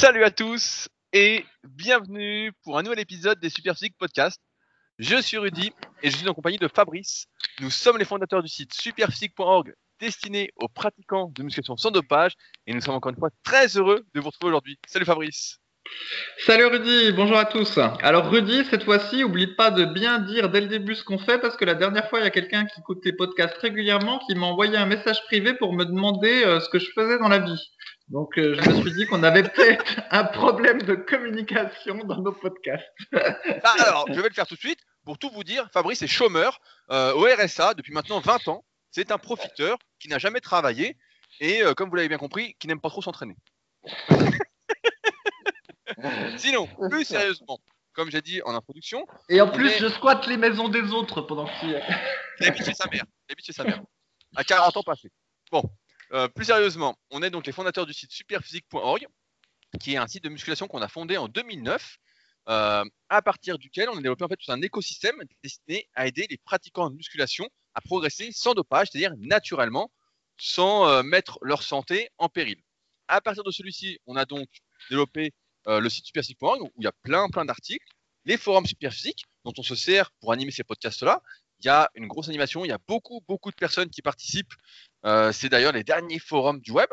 Salut à tous et bienvenue pour un nouvel épisode des Super Physique Podcast. Je suis Rudy et je suis en compagnie de Fabrice. Nous sommes les fondateurs du site superphysique.org destiné aux pratiquants de musculation sans dopage et nous sommes encore une fois très heureux de vous retrouver aujourd'hui. Salut Fabrice. Salut Rudy, bonjour à tous. Alors Rudy, cette fois-ci, oublie pas de bien dire dès le début ce qu'on fait parce que la dernière fois, il y a quelqu'un qui écoute tes podcasts régulièrement qui m'a envoyé un message privé pour me demander euh, ce que je faisais dans la vie. Donc euh, je me suis dit qu'on avait peut-être un problème de communication dans nos podcasts. Ah, alors, je vais le faire tout de suite. Pour tout vous dire, Fabrice est chômeur euh, au RSA depuis maintenant 20 ans. C'est un profiteur qui n'a jamais travaillé et, comme vous l'avez bien compris, qui n'aime pas trop s'entraîner. Sinon, plus sérieusement, comme j'ai dit en introduction. Et en plus, je squatte les maisons des autres pendant que Il habite chez sa mère. Il habite chez sa mère. À 40 ans passés. Bon, euh, plus sérieusement, on est donc les fondateurs du site superphysique.org, qui est un site de musculation qu'on a fondé en 2009. Euh, à partir duquel on a développé en fait tout un écosystème destiné à aider les pratiquants de musculation à progresser sans dopage, c'est-à-dire naturellement, sans euh, mettre leur santé en péril. À partir de celui-ci, on a donc développé le site superphysique.org où il y a plein plein d'articles, les forums superphysiques dont on se sert pour animer ces podcasts-là. Il y a une grosse animation, il y a beaucoup beaucoup de personnes qui participent. Euh, c'est d'ailleurs les derniers forums du web.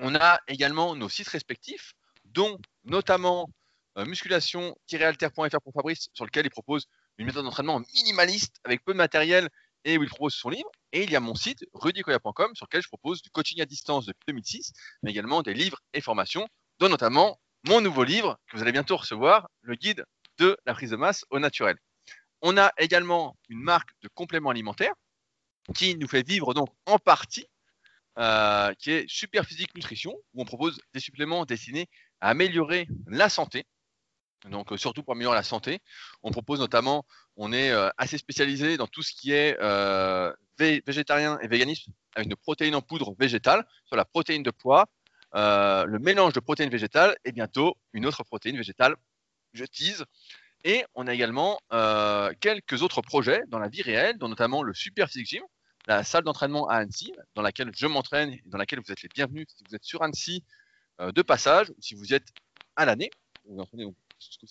On a également nos sites respectifs, dont notamment euh, musculation-alter.fr pour Fabrice, sur lequel il propose une méthode d'entraînement minimaliste avec peu de matériel et où il propose son livre. Et il y a mon site rudykoya.com sur lequel je propose du coaching à distance depuis 2006, mais également des livres et formations, dont notamment mon nouveau livre que vous allez bientôt recevoir, le guide de la prise de masse au naturel. On a également une marque de compléments alimentaires qui nous fait vivre donc en partie, euh, qui est Super Physique Nutrition, où on propose des suppléments destinés à améliorer la santé. Donc euh, surtout pour améliorer la santé, on propose notamment, on est euh, assez spécialisé dans tout ce qui est végétarien et véganisme avec une protéine en poudre végétale sur la protéine de poids, le mélange de protéines végétales et bientôt une autre protéine végétale, je tease. Et on a également euh, quelques autres projets dans la vie réelle, dont notamment le Super Physique Gym, la salle d'entraînement à Annecy, dans laquelle je m'entraîne et dans laquelle vous êtes les bienvenus si vous êtes sur Annecy euh, de passage ou si vous êtes à l'année, vous entraînez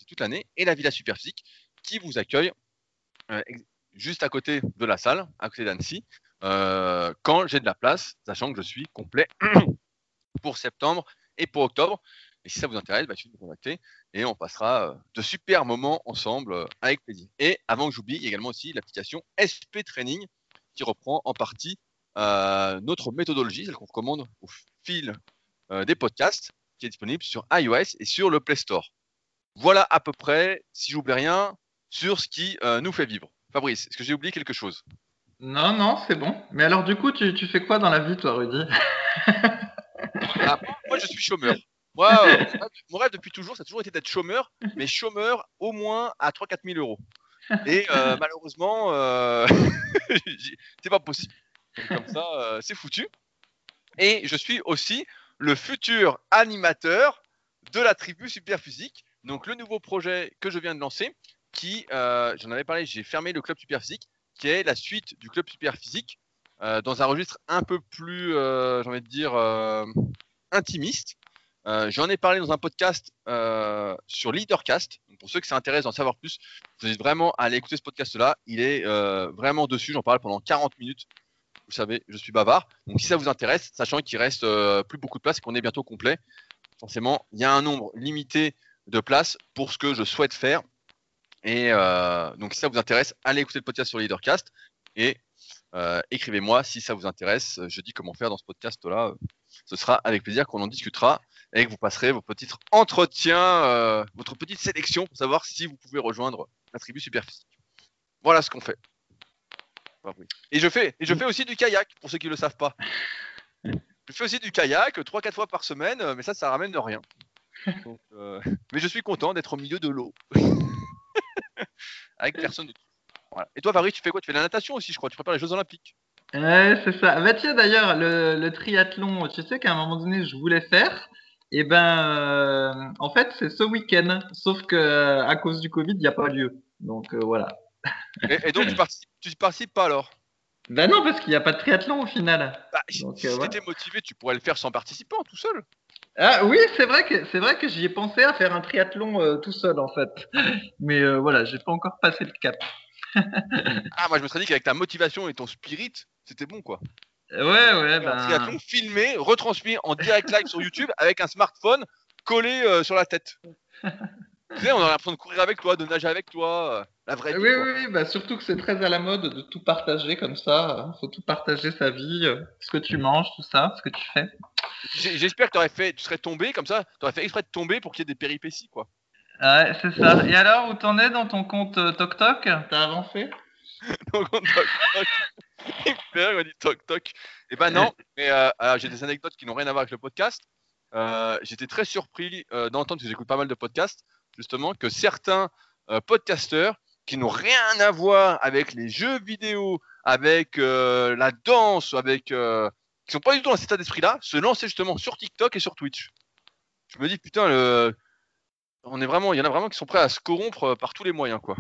toute l'année, et la Villa Super Physique qui vous accueille juste à côté de la salle, à côté d'Annecy, quand j'ai de la place, sachant que je suis complet pour septembre et pour octobre. Et si ça vous intéresse, bah, il suffit contacter et on passera euh, de super moments ensemble euh, avec plaisir. Et avant que j'oublie, il y a également aussi l'application SP Training qui reprend en partie euh, notre méthodologie, celle qu'on recommande au fil des podcasts, qui est disponible sur iOS et sur le Play Store. Voilà à peu près, si j'oublie rien, sur ce qui nous fait vivre. Fabrice, est-ce que j'ai oublié quelque chose? Non, non, c'est bon. Mais alors du coup, tu, tu fais quoi dans la vie, toi, Rudy? Ah, moi, je suis chômeur. Moi, euh, mon rêve depuis toujours, ça a toujours été d'être chômeur, mais chômeur au moins à 3-4 000 euros. Et euh, malheureusement, euh, c'est pas possible. comme ça, c'est foutu. Et je suis aussi le futur animateur de la tribu Super Physique. Donc, le nouveau projet que je viens de lancer, qui, j'en avais parlé, j'ai fermé le club Super Physique, qui est la suite du club Super Physique, dans un registre un peu plus, j'ai envie de dire, intimiste. Euh, j'en ai parlé dans un podcast euh, sur Leadercast. Donc pour ceux qui s'intéressent d'en savoir plus, je vous invite vraiment à aller écouter ce podcast-là. Il est euh, vraiment dessus. J'en parle pendant 40 minutes. Vous savez, je suis bavard. Donc si ça vous intéresse, sachant qu'il reste plus beaucoup de place et qu'on est bientôt complet, forcément, il y a un nombre limité de places pour ce que je souhaite faire. Et donc si ça vous intéresse, allez écouter le podcast sur Leadercast et écrivez-moi si ça vous intéresse. Je dis comment faire dans ce podcast-là ce sera avec plaisir qu'on en discutera et que vous passerez vos petits entretiens, euh, votre petite sélection pour savoir si vous pouvez rejoindre la tribu superphysique. Voilà ce qu'on fait. Et je fais, et je fais aussi du kayak pour ceux qui ne le savent pas. Je fais aussi du kayak 3-4 fois par semaine, mais ça, ça ramène de rien. Euh, mais je suis content d'être au milieu de l'eau. Avec personne de voilà. Et toi, Fabrice, tu fais quoi? Tu fais de la natation aussi, je crois. Tu prépares les Jeux Olympiques. Ouais, c'est ça. Bah tiens, d'ailleurs, le, le, triathlon, tu sais qu'à un moment donné, je voulais faire. Et eh ben, euh, en fait, c'est ce week-end. Sauf que à cause du Covid, il n'y a pas lieu. Donc euh, voilà. Et, donc, tu participes, tu participes pas alors? Ben non, parce qu'il n'y a pas de triathlon au final. Bah, si euh, tu étais motivé, tu pourrais le faire sans participant, tout seul. Ah oui, c'est vrai que c'est vrai que j'y ai pensé à faire un triathlon euh, tout seul en fait, mais euh, voilà, j'ai pas encore passé le cap. ah moi je me serais dit qu'avec ta motivation et ton spirit, c'était bon quoi. Ouais ouais. Ben... Un triathlon filmé, retransmis en direct live sur YouTube avec un smartphone collé euh, sur la tête. tu sais, on aurait l'impression de courir avec toi, de nager avec toi, la vraie. Oui oui oui, bah surtout que c'est très à la mode de tout partager comme ça. Faut tout partager sa vie, ce que tu manges, tout ça, ce que tu fais. J'espère que aurais fait, tu serais tombé comme ça, tu aurais fait exprès de tomber pour qu'il y ait des péripéties, quoi. Ouais, c'est ça. Et alors, où t'en es dans ton compte euh, TokTok T'as avancé? Ton compte TokTok. Il dit TokTok. Eh ben non, euh, j'ai des anecdotes qui n'ont rien à voir avec le podcast. Euh, j'étais très surpris d'entendre, parce que j'écoute pas mal de podcasts, justement, que certains podcasteurs qui n'ont rien à voir avec les jeux vidéo, avec la danse, avec qui sont pas du tout dans cet état d'esprit-là, se lancer justement sur TikTok et sur Twitch. Je me dis, putain, on est vraiment, il y en a vraiment qui sont prêts à se corrompre euh, par tous les moyens, quoi.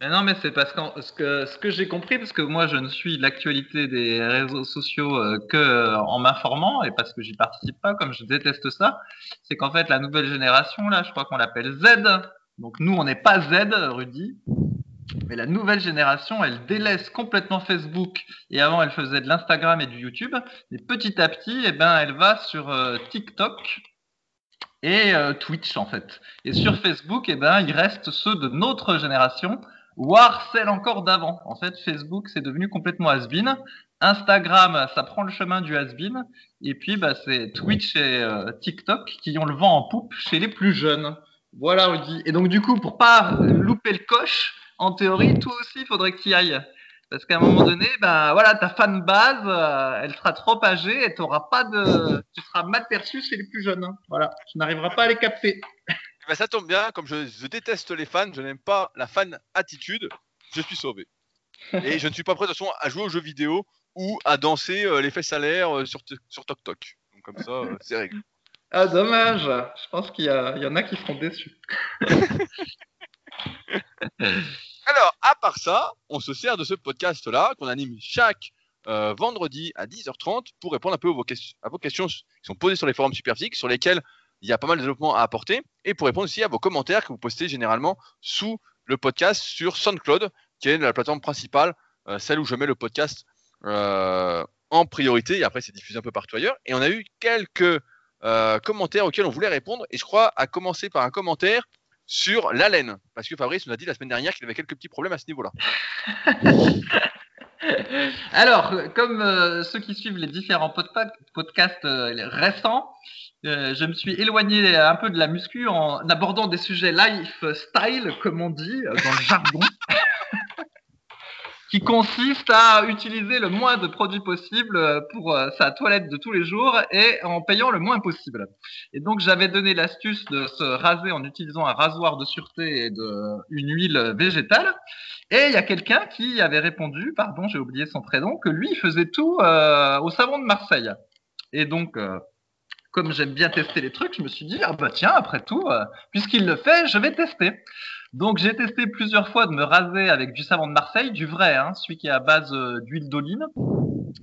Mais non, mais c'est parce que ce que, ce que j'ai compris, parce que moi je ne suis l'actualité des réseaux sociaux euh, que euh, en m'informant et parce que j'y participe pas, comme je déteste ça, c'est qu'en fait la nouvelle génération là, je crois qu'on l'appelle Z. Donc nous on n'est pas Z, Rudy. Mais la nouvelle génération, elle délaisse complètement Facebook. Et avant, elle faisait de l'Instagram et du YouTube. Et petit à petit, eh ben, elle va sur euh, TikTok et euh, Twitch, en fait. Et sur Facebook, eh ben, il reste ceux de notre génération, voire celle encore d'avant. En fait, Facebook, c'est devenu complètement has-been. Instagram, ça prend le chemin du has-been. Et puis, bah, c'est Twitch et euh, TikTok qui ont le vent en poupe chez les plus jeunes. Voilà, Rudy. Et donc, du coup, pour pas louper le coche, en théorie, toi aussi, il faudrait que tu y ailles. Parce qu'à un moment donné, ben voilà, ta fan base, euh, elle sera trop âgée et t'auras pas de, tu seras mal perçu chez les plus jeunes. Hein. Voilà, tu n'arriveras pas à les capter. Eh ben, ça tombe bien, comme je, déteste les fans, je n'aime pas la fan attitude, je suis sauvé. Et je ne suis pas prêt de toute façon à jouer aux jeux vidéo ou à danser euh, les fesses salaires euh, sur, sur TokTok. Donc comme ça, c'est réglé. Ah dommage, je pense qu'il y, y, en a qui seront déçus. Alors, à part ça, on se sert de ce podcast-là qu'on anime chaque euh, vendredi à 10h30 pour répondre un peu à vos, questions, qui sont posées sur les forums Superphysique, sur lesquels il y a pas mal de développement à apporter, et pour répondre aussi à vos commentaires que vous postez généralement sous le podcast sur SoundCloud, qui est la plateforme principale, euh, celle où je mets le podcast euh, en priorité, et après c'est diffusé un peu partout ailleurs. Et on a eu quelques commentaires auxquels on voulait répondre, et je crois à commencer par un commentaire sur l'haleine. Parce que Fabrice nous a dit la semaine dernière qu'il avait quelques petits problèmes à ce niveau-là. Alors, comme euh, ceux qui suivent les différents podcasts euh, récents, euh, je me suis éloigné un peu de la muscu en abordant des sujets lifestyle, comme on dit dans le jargon qui consiste à utiliser le moins de produits possible euh, pour euh, sa toilette de tous les jours et en payant le moins possible. Et donc j'avais donné l'astuce de se raser en utilisant un rasoir de sûreté et une huile végétale. Et il y a quelqu'un qui avait répondu, pardon, j'ai oublié son prénom, que lui faisait tout euh, au savon de Marseille. Et donc comme j'aime bien tester les trucs, je me suis dit, ah bah tiens, après tout, puisqu'il le fait, je vais tester. Donc j'ai testé plusieurs fois de me raser avec du savon de Marseille, du vrai, hein, celui qui est à base euh, d'huile d'olive.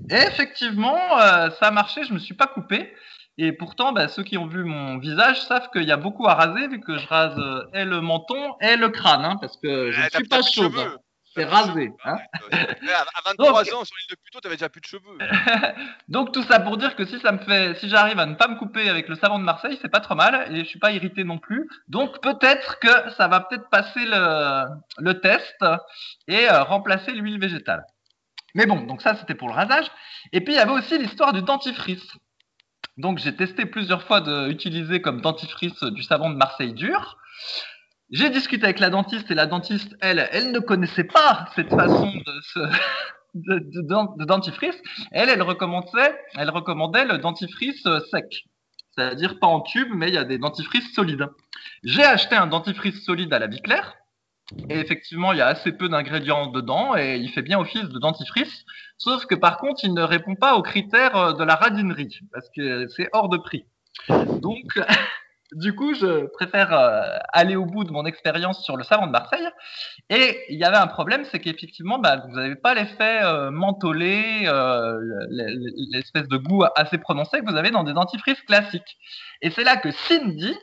Et effectivement, euh, ça a marché, je me suis pas coupé. Et pourtant, bah, ceux qui ont vu mon visage savent qu'il y a beaucoup à raser, vu que je rase euh, et le menton et le crâne, hein, parce que je ne suis pas chauve rasé. Hein à 23 ans sur l'île de Puto, tu avais déjà plus de cheveux. Donc tout ça pour dire que si ça me fait, si j'arrive à ne pas me couper avec le savon de Marseille, c'est pas trop mal et je suis pas irrité non plus. Donc peut-être que ça va peut-être passer le, le test et euh, remplacer l'huile végétale. Mais bon, donc ça c'était pour le rasage. Et puis il y avait aussi l'histoire du dentifrice. Donc j'ai testé plusieurs fois d'utiliser comme dentifrice du savon de Marseille dur. J'ai discuté avec la dentiste et la dentiste, elle, elle ne connaissait pas cette façon de, se, de, dentifrice. Elle, elle recommandait, elle recommandait le dentifrice euh, sec. C'est-à-dire pas en tube, mais il y a des dentifrices solides. J'ai acheté un dentifrice solide à la vie claire. Et effectivement, il y a assez peu d'ingrédients dedans et il fait bien office de dentifrice. Sauf que par contre, il ne répond pas aux critères euh, de la radinerie parce que c'est hors de prix. Donc, du coup, je préfère euh, aller au bout de mon expérience sur le savon de Marseille. Et il y avait un problème, c'est qu'effectivement, bah, vous n'avez pas l'effet euh, mentholé, euh, l'espèce de goût assez prononcé que vous avez dans des dentifrices classiques. Et c'est là que Cindy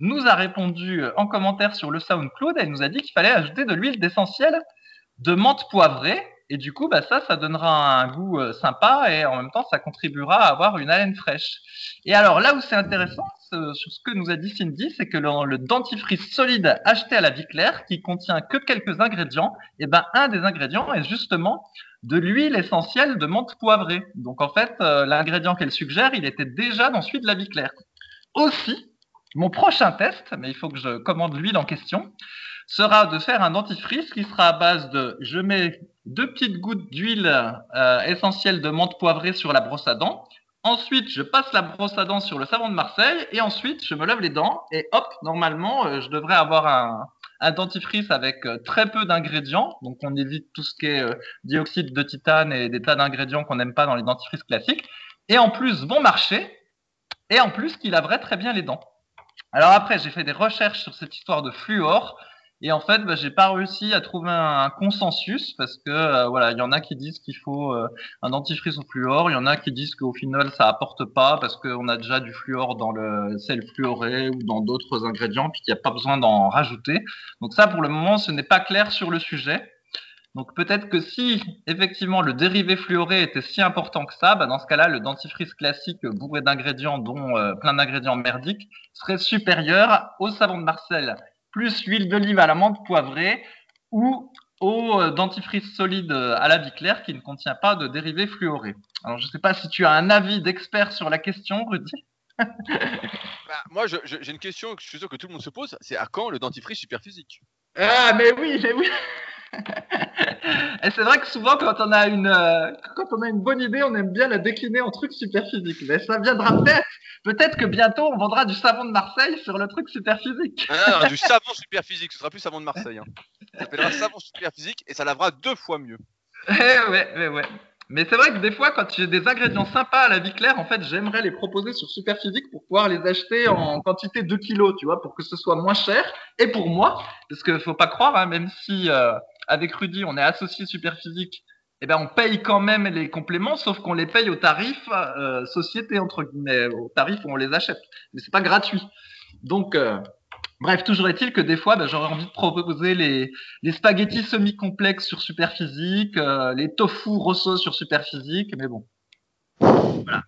nous a répondu en commentaire sur le SoundCloud. Elle nous a dit qu'il fallait ajouter de l'huile d'essentiel de menthe poivrée et du coup, bah, ça, ça donnera un goût euh, sympa et en même temps, ça contribuera à avoir une haleine fraîche. Et alors là où c'est intéressant, sur ce que nous a dit Cindy, c'est que le, dentifrice solide acheté à la vie claire, qui contient que quelques ingrédients, et eh ben un des ingrédients est justement de l'huile essentielle de menthe poivrée. Donc en fait, euh, l'ingrédient qu'elle suggère, il était déjà dans celui de la vie claire. Aussi, mon prochain test, mais il faut que je commande l'huile en question, sera de faire un dentifrice qui sera à base de je mets deux petites gouttes d'huile euh, essentielle de menthe poivrée sur la brosse à dents. Ensuite, je passe la brosse à dents sur le savon de Marseille et ensuite, je me lave les dents et hop, normalement, euh, je devrais avoir un, dentifrice avec euh, très peu d'ingrédients. Donc, on évite tout ce qui est dioxyde de titane et des tas d'ingrédients qu'on n'aime pas dans les dentifrices classiques. Et en plus, bon marché. Et en plus, qui laverait très bien les dents. Alors après, j'ai fait des recherches sur cette histoire de fluor. Et en fait, bah, j'ai pas réussi à trouver un, consensus parce que euh, voilà, il y en a qui disent qu'il faut euh, un dentifrice au fluor, il y en a qui disent qu'au final ça apporte pas parce qu'on a déjà du fluor dans le sel fluoré ou dans d'autres ingrédients, puis qu'il n'y a pas besoin d'en rajouter. Donc ça, pour le moment, ce n'est pas clair sur le sujet. Donc peut-être que si effectivement le dérivé fluoré était si important que ça, bah dans ce cas-là, le dentifrice classique bourré d'ingrédients, dont euh, plein d'ingrédients merdiques, serait supérieur au savon de Marseille plus huile d'olive à l'amande poivrée ou au euh, dentifrice solide euh, à la vie claire qui ne contient pas de dérivés fluorés. Alors, je ne sais pas si tu as un avis d'expert sur la question, Rudy. bah, moi, j'ai une question que je suis sûr que tout le monde se pose c'est à quand le dentifrice superphysique? Ah, mais oui, mais oui Et c'est vrai que souvent, quand on, a une, euh, quand on a une bonne idée, on aime bien la décliner en truc super physique. Mais ça viendra peut-être. Peut-être que bientôt, on vendra du savon de Marseille sur le truc super physique. Ah, du savon super physique. Ce sera plus savon de Marseille. Hein. Ça s'appellera savon super physique et ça lavera deux fois mieux. Eh ouais, ouais, ouais. Mais c'est vrai que des fois, quand j'ai des ingrédients sympas à la vie claire, en fait, j'aimerais les proposer sur Superphysique pour pouvoir les acheter en quantité de kilos, tu vois, pour que ce soit moins cher. Et pour moi, parce qu'il faut pas croire, hein, même si euh, avec Rudy, on est associé Superphysique, eh ben, on paye quand même les compléments, sauf qu'on les paye au tarif euh, société, entre guillemets, au tarif où on les achète. Mais c'est pas gratuit. Donc, euh, Bref, toujours est-il que des fois, ben, j'aurais envie de proposer les, les spaghettis semi-complexes sur Superphysique, euh, les tofu rosso sur Superphysique, mais bon. Voilà.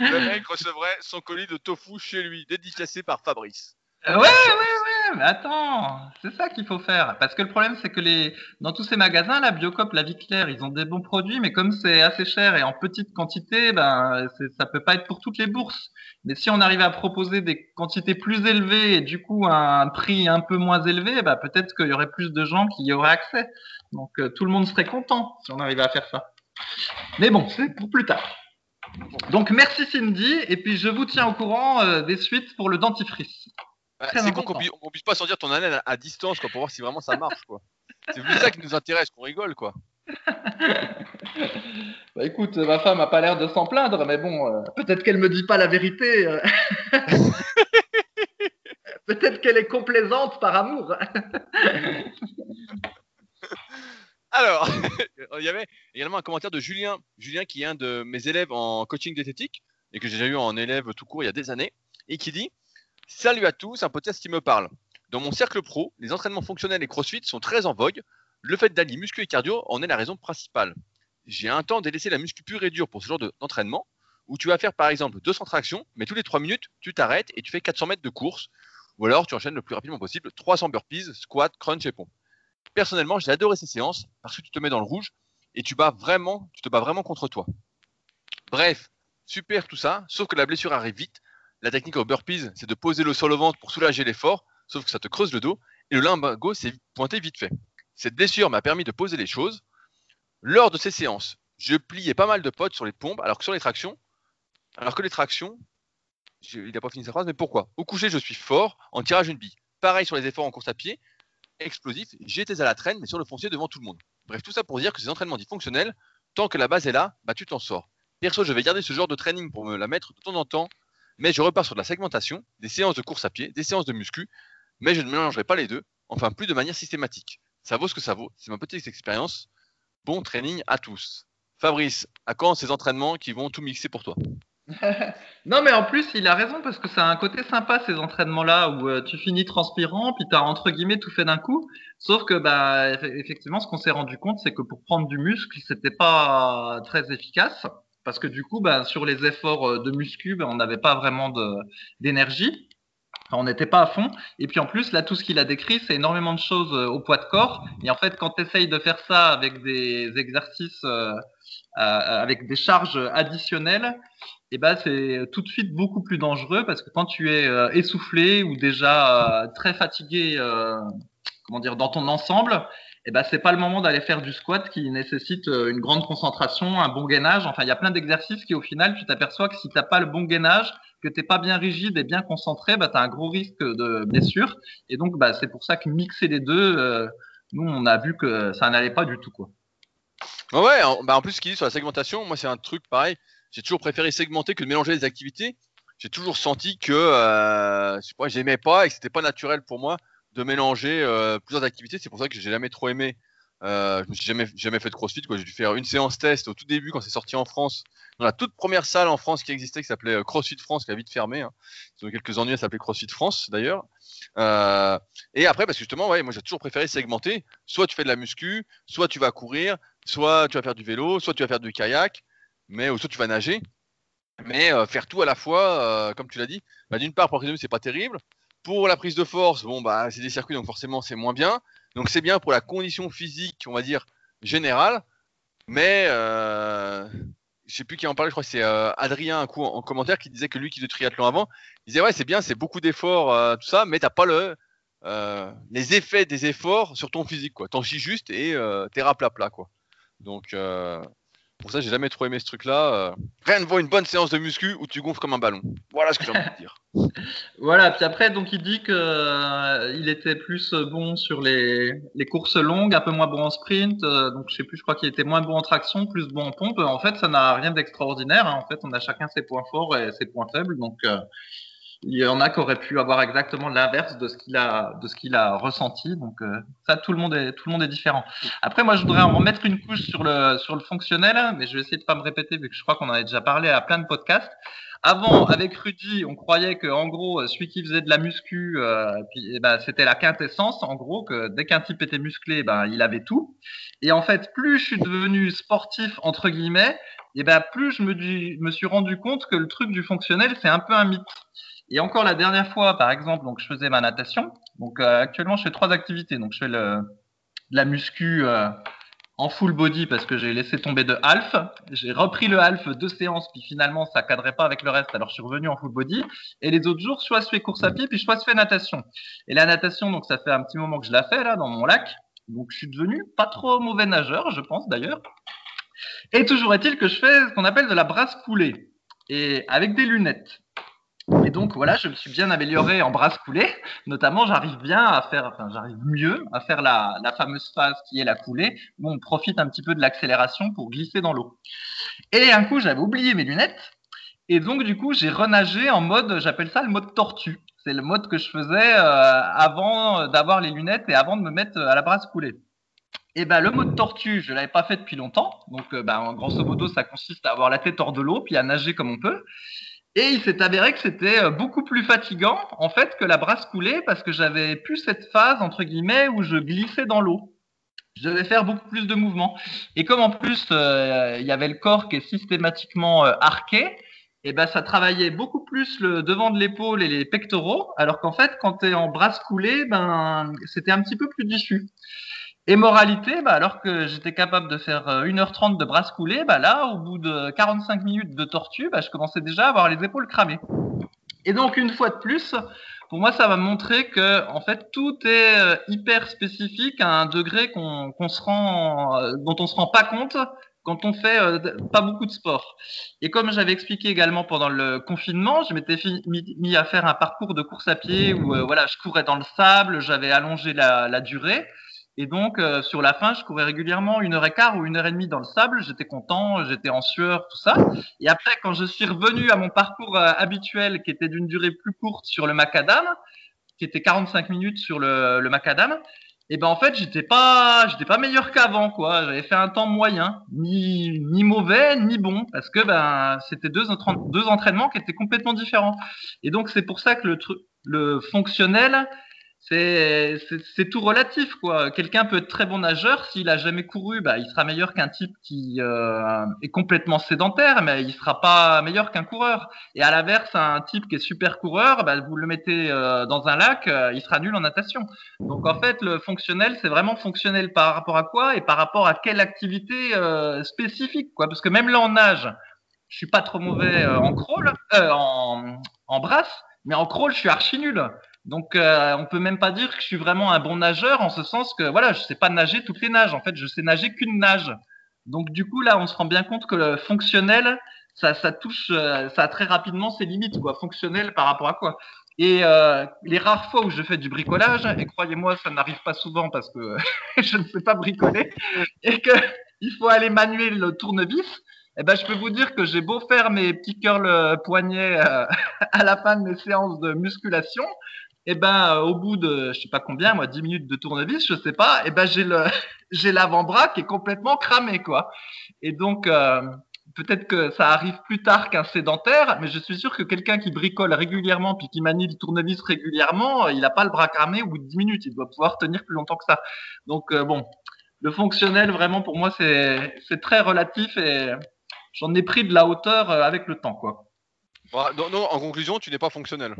Le mec recevrait son colis de tofu chez lui, dédicacé par Fabrice. ouais, ouais, ouais, mais attends, c'est ça qu'il faut faire. Parce que le problème, c'est que les, dans tous ces magasins, la Biocop, la Vie Claire, ils ont des bons produits, mais comme c'est assez cher et en petite quantité, ben, ça peut pas être pour toutes les bourses. Mais si on arrivait à proposer des quantités plus élevées et du coup un prix un peu moins élevé, bah, peut-être qu'il y aurait plus de gens qui y auraient accès. Donc euh, tout le monde serait content si on arrivait à faire ça. Mais bon, c'est pour plus tard. Donc merci Cindy, et puis je vous tiens au courant euh, des suites pour le dentifrice. C'est con qu'on puisse pas sortir ton haleine à, distance pour voir si vraiment ça marche. C'est plus ça qui nous intéresse, qu'on rigole quoi. bah écoute, ma femme a pas l'air de s'en plaindre, mais bon, euh, peut-être qu'elle me dit pas la vérité. euh. peut-être qu'elle est complaisante par amour. Alors, il y avait également un commentaire de Julien, Julien qui est un de mes élèves en coaching diététique et que j'ai déjà eu en élève tout court il y a des années et qui dit Salut à tous, un podcast qui me parle. Dans mon cercle pro, les entraînements fonctionnels et crossfit sont très en vogue. Le fait d'allier muscu et cardio en est la raison principale. J'ai un temps délaissé la muscu pure et dure pour ce genre d'entraînement où tu vas faire par exemple 200 tractions, mais tous les 3 minutes, tu t'arrêtes et tu fais 400 mètres de course. Ou alors tu enchaînes le plus rapidement possible 300 burpees, squat, crunch et pompe. Personnellement, j'ai adoré ces séances parce que tu te mets dans le rouge et tu bats vraiment, tu te bats vraiment contre toi. Bref, super tout ça, sauf que la blessure arrive vite. La technique au burpees, c'est de poser le sol au ventre pour soulager l'effort, sauf que ça te creuse le dos et le limbago s'est pointé vite fait. Cette blessure m'a permis de poser les choses. Lors de ces séances, je pliais pas mal de potes sur les pompes, alors que sur les tractions, alors que les tractions, il n'a pas fini sa phrase, mais pourquoi? Au coucher, je suis fort, en tirage une bille. Pareil sur les efforts en course à pied, explosif, j'étais à la traîne, mais sur le foncier devant tout le monde. Bref, tout ça pour dire que ces entraînements dits fonctionnels, tant que la base est là, bah tu t'en sors. Perso, je vais garder ce genre de training pour me la mettre de temps en temps, mais je repars sur de la segmentation, des séances de course à pied, des séances de muscu, mais je ne mélangerai pas les deux, enfin plus de manière systématique. Ça vaut ce que ça vaut, c'est ma petite expérience. Bon training à tous. Fabrice, à quand ces entraînements qui vont tout mixer pour toi? Non, mais en plus, il a raison parce que ça a un côté sympa ces entraînements-là où euh, tu finis transpirant, puis tu as entre guillemets tout fait d'un coup. Sauf que, bah, effectivement, ce qu'on s'est rendu compte, c'est que pour prendre du muscle, c'était pas très efficace parce que du coup, bah, sur les efforts euh, de muscu, bah, on n'avait pas vraiment d'énergie. on n'était pas à fond. Et puis en plus, là, tout ce qu'il a décrit, c'est énormément de choses euh, au poids de corps. Et en fait, quand tu essayes de faire ça avec des exercices, avec des charges additionnelles, eh ben c'est tout de suite beaucoup plus dangereux parce que quand tu es euh, essoufflé ou déjà euh, très fatigué, euh, comment dire, dans ton ensemble, eh ben c'est pas le moment d'aller faire du squat qui nécessite une grande concentration, un bon gainage. Enfin, il y a plein d'exercices qui au final, tu t'aperçois que si t'as pas le bon gainage, que t'es pas bien rigide et bien concentré, bah, tu as un gros risque de blessure. Et donc, bah, c'est pour ça que mixer les deux, nous, on a vu que ça n'allait pas du tout. Quoi. Ouais, en, bah en plus, ce qu'il dit sur la segmentation, moi, c'est un truc pareil j'ai toujours préféré segmenter que de mélanger les activités. J'ai toujours senti que euh, je j'aimais pas et que c'était pas naturel pour moi de mélanger euh, plusieurs activités. C'est pour ça que j'ai jamais trop aimé. Euh, je me suis jamais fait de CrossFit. J'ai dû faire une séance test au tout début quand c'est sorti en France, dans la toute première salle en France qui existait, qui s'appelait euh, CrossFit France, qui a vite fermé. Hein. Ils ont quelques ennuis, ça s'appelait CrossFit France d'ailleurs. Et après, parce que justement, ouais, moi j'ai toujours préféré segmenter. Soit tu fais de la muscu, soit tu vas courir, soit tu vas faire du vélo, soit tu vas faire du kayak mais ou soit tu vas nager. Mais faire tout à la fois, comme tu l'as dit, bah, d'une part pour de c'est pas terrible. Pour la prise de force, bon bah c'est des circuits donc forcément c'est moins bien. Donc c'est bien pour la condition physique, on va dire générale. Mais euh, je sais plus qui en parlait, je crois que c'est euh, Adrien un coup en, commentaire qui disait que lui qui faisait triathlon avant, il disait ouais c'est bien, c'est beaucoup d'efforts tout ça, mais t'as pas le les effets des efforts sur ton physique quoi. T'en chies juste et t'es rapla quoi. Donc pour ça, j'ai jamais trop aimé ce truc-là. Euh. rien ne vaut une bonne séance de muscu où tu gonfles comme un ballon. Voilà ce que j'ai envie de dire. voilà, puis après, donc il dit qu'il euh, était plus bon sur les, courses longues, un peu moins bon en sprint. Euh, donc je sais plus, je crois qu'il était moins bon en traction, plus bon en pompe. En fait, ça n'a rien d'extraordinaire. Hein. En fait, on a chacun ses points forts et ses points faibles. Donc il y en a qui auraient pu avoir exactement l'inverse de ce qu'il a de ce qu'il a ressenti. Donc euh, ça tout le monde est tout le monde est différent. Après moi je voudrais en remettre une couche sur le sur le fonctionnel mais je vais essayer de pas me répéter vu que je crois qu'on en a déjà parlé à plein de podcasts. Avant avec Rudy on croyait que en gros celui qui faisait de la muscu euh, puis eh ben, c'était la quintessence en gros que dès qu'un type était musclé ben il avait tout. Et en fait plus je suis devenu sportif entre guillemets et eh ben plus je me, me suis rendu compte que le truc du fonctionnel c'est un peu un mythe et encore la dernière fois, par exemple, donc je faisais ma natation. Donc euh, actuellement, je fais trois activités. Donc je fais le, la muscu euh, en full body parce que j'ai laissé tomber de half. J'ai repris le half deux séances, puis finalement ça cadrait pas avec le reste. Alors je suis revenu en full body. Et les autres jours, soit je fais course à pied, puis soit je fais natation. Et la natation, donc ça fait un petit moment que je la fais là dans mon lac. Donc je suis devenu pas trop mauvais nageur, je pense d'ailleurs. Et toujours est-il que je fais ce qu'on appelle de la brasse coulée et avec des lunettes. Et donc voilà, je me suis bien amélioré en brasse coulée. Notamment, j'arrive bien à faire, enfin, j'arrive mieux à faire la, fameuse phase qui est la coulée, où on profite un petit peu de l'accélération pour glisser dans l'eau. Et un coup, j'avais oublié mes lunettes. Et donc, du coup, j'ai renagé en mode, j'appelle ça le mode tortue. C'est le mode que je faisais euh, avant d'avoir les lunettes et avant de me mettre à la brasse coulée. Et ben le mode tortue, je l'avais pas fait depuis longtemps. Donc, euh, ben, grosso modo, ça consiste à avoir la tête hors de l'eau puis à nager comme on peut. Et il s'est avéré que c'était euh, beaucoup plus fatigant en fait que la brasse coulée parce que j'avais plus cette phase entre guillemets où je glissais dans l'eau. Je devais faire beaucoup plus de mouvements. Et comme en plus euh, il y avait le corps qui est systématiquement euh, arqué, et eh ben ça travaillait beaucoup plus le devant de l'épaule et les pectoraux, alors qu'en fait quand tu es en brasse coulée, ben c'était un petit peu plus diffus. Et moralité, bah, alors que j'étais capable de faire 1h30 euh, de brasse coulée, bah, là, au bout de 45 minutes de tortue, bah, je commençais déjà à avoir les épaules cramées. Et donc, une fois de plus, pour moi, ça va montrer que, en fait, tout est euh, hyper spécifique à un degré qu'on se rend, euh, dont on se rend pas compte quand on fait pas beaucoup de sport. Et comme j'avais expliqué également pendant le confinement, je m'étais mis, à faire un parcours de course à pied où voilà, je courais dans le sable, j'avais allongé la, la durée. Et donc, euh, sur la fin, je courais régulièrement une heure et quart ou une heure et demie dans le sable. J'étais content, j'étais en sueur, tout ça. Et après, quand je suis revenu à mon parcours euh, habituel, qui était d'une durée plus courte sur le macadam, qui était 45 minutes sur le, le macadam, et ben en fait j'étais pas j'étais pas meilleur qu'avant quoi j'avais fait un temps moyen ni ni mauvais ni bon parce que ben c'était deux deux entraînements qui étaient complètement différents et donc c'est pour ça que le truc le fonctionnel c'est tout relatif quoi. Quelqu'un peut être très bon nageur s'il a jamais couru, bah il sera meilleur qu'un type qui euh, est complètement sédentaire, mais il sera pas meilleur qu'un coureur. Et à l'inverse, un type qui est super coureur, bah, vous le mettez euh, dans un lac, euh, il sera nul en natation. Donc en fait, le fonctionnel, c'est vraiment fonctionnel par rapport à quoi et par rapport à quelle activité spécifique quoi. Parce que même là en nage, je suis pas trop mauvais en crawl, en en brasse, mais en crawl, je suis archi nul. Donc, euh, on peut même pas dire que je suis vraiment un bon nageur en ce sens que voilà, je sais pas nager toutes les nages. En fait, je sais nager qu'une nage. Donc, du coup, là, on se rend bien compte que le fonctionnel, ça, ça touche, euh, ça a très rapidement ses limites, quoi. Fonctionnel par rapport à quoi Et euh, les rares fois où je fais du bricolage, et croyez-moi, ça n'arrive pas souvent parce que je ne sais pas bricoler, et que il faut aller manuer le tournevis. Eh ben, je peux vous dire que j'ai beau faire mes petits curls poignets à la fin de mes séances de musculation, et eh ben euh, au bout de je sais pas combien moi 10 minutes de tournevis je sais pas et eh ben j'ai le j'ai l'avant-bras qui est complètement cramé quoi. Et donc euh, peut-être que ça arrive plus tard qu'un sédentaire mais je suis sûr que quelqu'un qui bricole régulièrement puis qui manie le tournevis régulièrement il n'a pas le bras cramé au bout de 10 minutes. Il doit pouvoir tenir plus longtemps que ça. Donc euh, bon le fonctionnel vraiment pour moi c'est c'est très relatif et j'en ai pris de la hauteur avec le temps quoi. Non, non, en conclusion, tu n'es pas fonctionnel.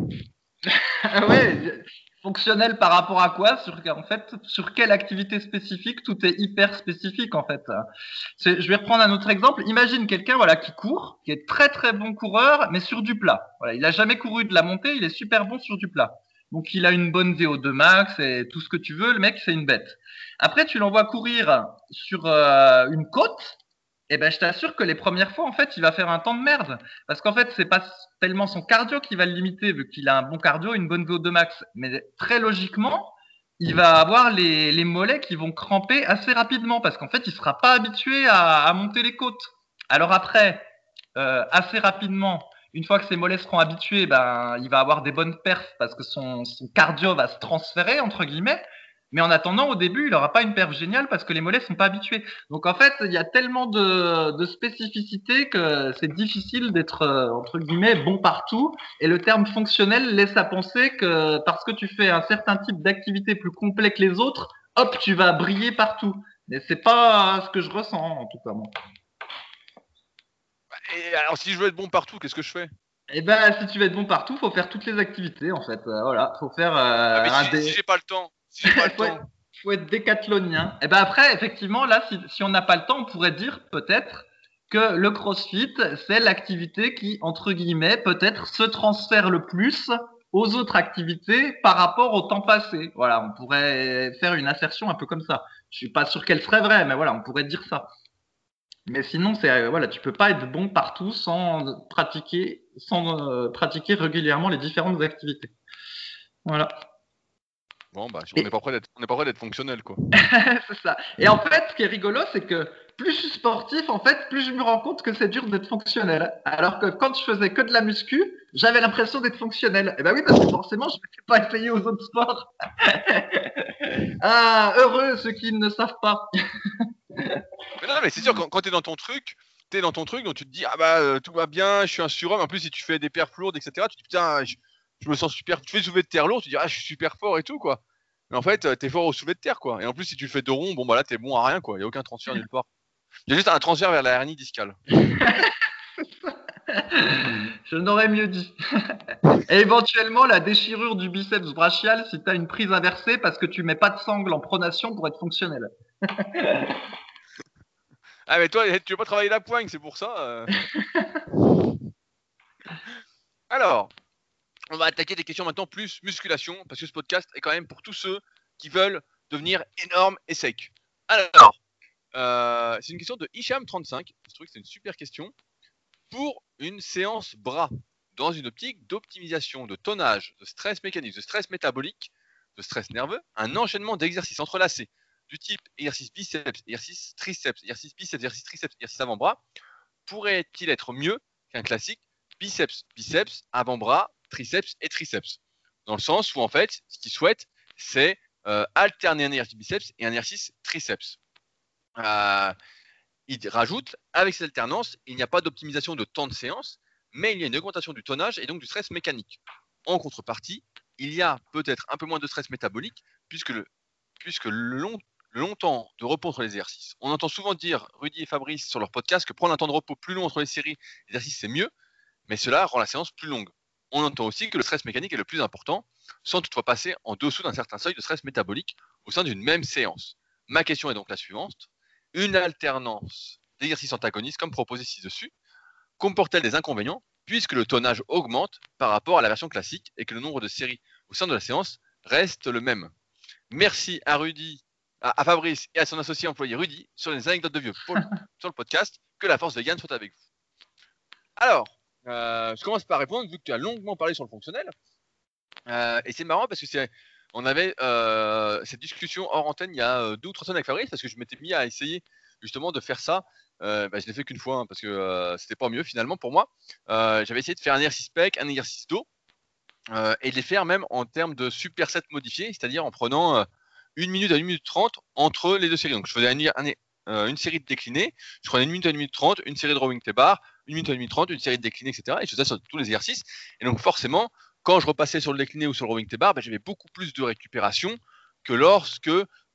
ouais, fonctionnel par rapport à quoi? Sur, en fait, sur quelle activité spécifique? Tout est hyper spécifique en fait. Je vais reprendre un autre exemple. Imagine quelqu'un voilà, qui court, qui est très très bon coureur, mais sur du plat. Voilà, il n'a jamais couru de la montée, il est super bon sur du plat. Donc il a une bonne VO2 max et tout ce que tu veux, le mec c'est une bête. Après tu l'envoies courir sur euh, une côte, eh ben, je t'assure que les premières fois, en fait, il va faire un temps de merde. Parce qu'en fait, c'est pas tellement son cardio qui va le limiter, vu qu'il a un bon cardio, une bonne VO2 max. Mais très logiquement, il va avoir les, les mollets qui vont cramper assez rapidement, parce qu'en fait, il sera pas habitué à, à monter les côtes. Alors après, euh, assez rapidement, une fois que ses mollets seront habitués, ben, il va avoir des bonnes perfs, parce que son, son cardio va se transférer, entre guillemets. Mais en attendant, au début, il n'aura pas une perf géniale parce que les mollets sont pas habitués. Donc en fait, il y a tellement de, de spécificités que c'est difficile d'être euh, entre guillemets bon partout. Et le terme fonctionnel laisse à penser que parce que tu fais un certain type d'activité plus complet que les autres, hop, tu vas briller partout. Mais c'est pas ce que je ressens en tout cas moi. Et alors si je veux être bon partout, qu'est-ce que je fais? Eh ben, si tu veux être bon partout, faut faire toutes les activités en fait. Euh, voilà, faut faire. Euh, ah, mais si, j'ai pas le temps, si pas le temps. faut être décathlonien. Et eh ben après, effectivement, là, si, si on n'a pas le temps, on pourrait dire peut-être que le CrossFit, c'est l'activité qui, entre guillemets, peut-être se transfère le plus aux autres activités par rapport au temps passé. Voilà, on pourrait faire une assertion un peu comme ça. Je suis pas sûr qu'elle serait vraie, mais voilà, on pourrait dire ça. Mais sinon, c'est euh, voilà, tu peux pas être bon partout sans pratiquer, sans euh, pratiquer régulièrement les différentes activités. Voilà. Bon, bah, on n'est pas prêt d'être, fonctionnel, quoi. c'est ça. Et en fait, ce qui est rigolo, c'est que plus je suis sportif, en fait, plus je me rends compte que c'est dur d'être fonctionnel. Alors que quand je faisais que de la muscu, j'avais l'impression d'être fonctionnel. Et eh ben oui, parce que forcément, je ne m'étais pas essayé aux autres sports. ah, heureux ceux qui ne savent pas. mais non, mais c'est sûr, quand, tu es dans ton truc, tu es dans ton truc, donc tu te dis, ah bah, euh, tout va bien, je suis un surhomme. En plus, si tu fais des perfs lourdes, etc., tu te dis, putain, je me sens super. Tu fais soulever de terre lourd, tu dis ah je suis super fort et tout quoi. Mais en fait, euh, t'es fort au soulevé de terre quoi. Et en plus, si tu fais deux ronds, bon bah là t'es bon à rien quoi. Il y a aucun transfert nulle part. Il y a juste un transfert vers la hernie discale. je n'aurais mieux dit. Et éventuellement la déchirure du biceps brachial si tu as une prise inversée parce que tu mets pas de sangle en pronation pour être fonctionnel. ah mais toi, tu veux pas travailler la poigne, c'est pour ça. Euh. Alors, on va attaquer des questions maintenant plus musculation, parce que ce podcast est quand même pour tous ceux qui veulent devenir énormes et secs. Alors, euh, c'est une question de Hicham35. Je trouve que c'est une super question. Pour une séance bras, dans une optique d'optimisation de tonnage, de stress mécanique, de stress métabolique, de stress nerveux, un enchaînement d'exercices entrelacés du type exercice biceps, exercice triceps, exercice biceps, exercice triceps, exercice avant-bras, pourrait-il être mieux qu'un classique biceps, biceps, avant-bras, triceps et triceps Dans le sens où en fait, ce qu'il souhaite, c'est euh, alterner un exercice biceps et un exercice triceps. Euh, il rajoute, avec cette alternance, il n'y a pas d'optimisation de temps de séance, mais il y a une augmentation du tonnage et donc du stress mécanique. En contrepartie, il y a peut-être un peu moins de stress métabolique, puisque le, long, de repos entre les exercices. On entend souvent dire, Rudy et Fabrice, sur leur podcast, que prendre un temps de repos plus long entre les séries d'exercices, c'est mieux, mais cela rend la séance plus longue. On entend aussi que le stress mécanique est le plus important, sans toutefois passer en dessous d'un certain seuil de stress métabolique au sein d'une même séance. Ma question est donc la suivante. Une alternance d'exercices antagonistes, comme proposé ci-dessus, comporte-t-elle des inconvénients puisque le tonnage augmente par rapport à la version classique et que le nombre de séries au sein de la séance reste le même? Merci à Rudy, à, Fabrice et à son associé employé Rudy sur les anecdotes de vieux sur le podcast. Que la force vegan soit avec vous. Alors, je commence par répondre vu que tu as longuement parlé sur le fonctionnel. Euh, et c'est marrant parce que on avait euh, cette discussion hors antenne il y a deux ou trois semaines avec Fabrice parce que je m'étais mis à essayer justement de faire ça. Bah, je l'ai fait qu'une fois hein, parce que c'était pas mieux finalement pour moi. J'avais essayé de faire un exercice pec, un exercice dos et de les faire même en termes de superset modifié, c'est-à-dire en prenant une minute à une minute trente entre les deux séries. Donc je faisais une série de déclinés, je prenais une minute à une minute trente, une série de rowing T-bar, une minute une minute trente, une série de déclinés, etc. Et je faisais ça sur tous les exercices. Et donc forcément, quand je repassais sur le décliné ou sur le rowing T-bar, ben, j'avais beaucoup plus de récupération que lorsque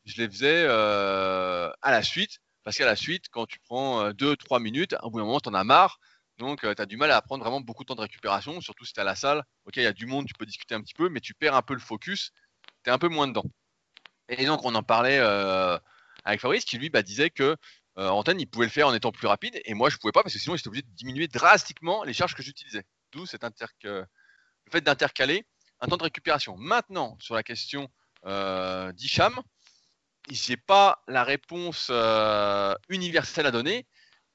je les faisais euh, à la suite. Parce qu'à la suite, quand tu prends 2-3 euh, minutes, à bout d'un moment, tu en as marre. Donc, euh, tu as du mal à prendre vraiment beaucoup de temps de récupération, surtout si tu es à la salle. Ok, il y a du monde, tu peux discuter un petit peu, mais tu perds un peu le focus, tu es un peu moins dedans. Et donc, on en parlait avec Fabrice qui, lui, bah, disait que euh, Antenne, il pouvait le faire en étant plus rapide, et moi, je pouvais pas parce que sinon, j'étais obligé de diminuer drastiquement les charges que j'utilisais. D'où cet le fait d'intercaler un temps de récupération. Maintenant, sur la question euh, d'Icham, j'ai pas la réponse euh, universelle à donner.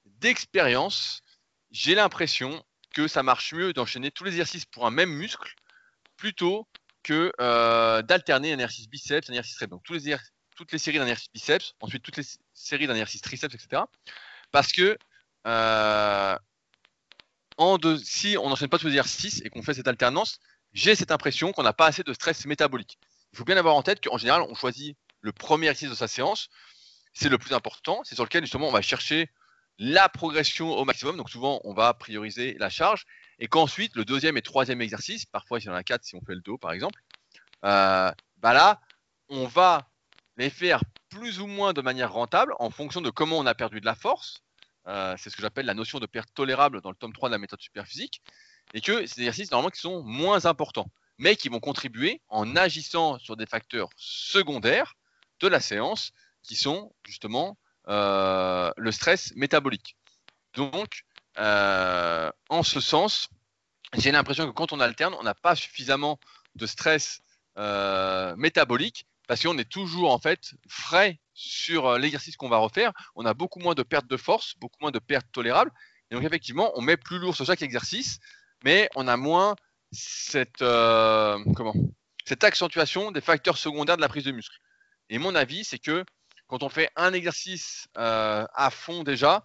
D'expérience, j'ai l'impression que ça marche mieux d'enchaîner tous les exercices pour un même muscle plutôt que euh, d'alterner un exercice biceps, un exercice triceps. Donc tous les toutes les séries d'un exercice biceps, ensuite toutes les séries d'un exercice triceps, etc. Parce que euh, si on n'enchaîne pas tous les exercices et qu'on fait cette alternance, j'ai cette impression qu'on n'a pas assez de stress métabolique. Il faut bien avoir en tête qu'en général, on choisit le premier exercice de sa séance, c'est le plus important, c'est sur lequel justement on va chercher la progression au maximum. Donc souvent, on va prioriser la charge. Et qu'ensuite, le deuxième et troisième exercice, parfois il y en a quatre si on fait le dos par exemple, euh, bah là, on va les faire plus ou moins de manière rentable en fonction de comment on a perdu de la force. Euh, c'est ce que j'appelle la notion de perte tolérable dans le tome 3 de la méthode superphysique. Et que ces exercices, normalement, qui sont moins importants, mais qui vont contribuer en agissant sur des facteurs secondaires de la séance, qui sont justement euh, le stress métabolique. Donc, euh, en ce sens, j'ai l'impression que quand on alterne, on n'a pas suffisamment de stress métabolique parce qu'on est toujours en fait frais sur euh, l'exercice qu'on va refaire. On a beaucoup moins de pertes de force, beaucoup moins de pertes tolérables. Et donc effectivement, on met plus lourd sur chaque exercice, mais on a moins cette, euh, comment, cette accentuation des facteurs secondaires de la prise de muscle. Et mon avis, c'est que quand on fait un exercice euh, à fond déjà,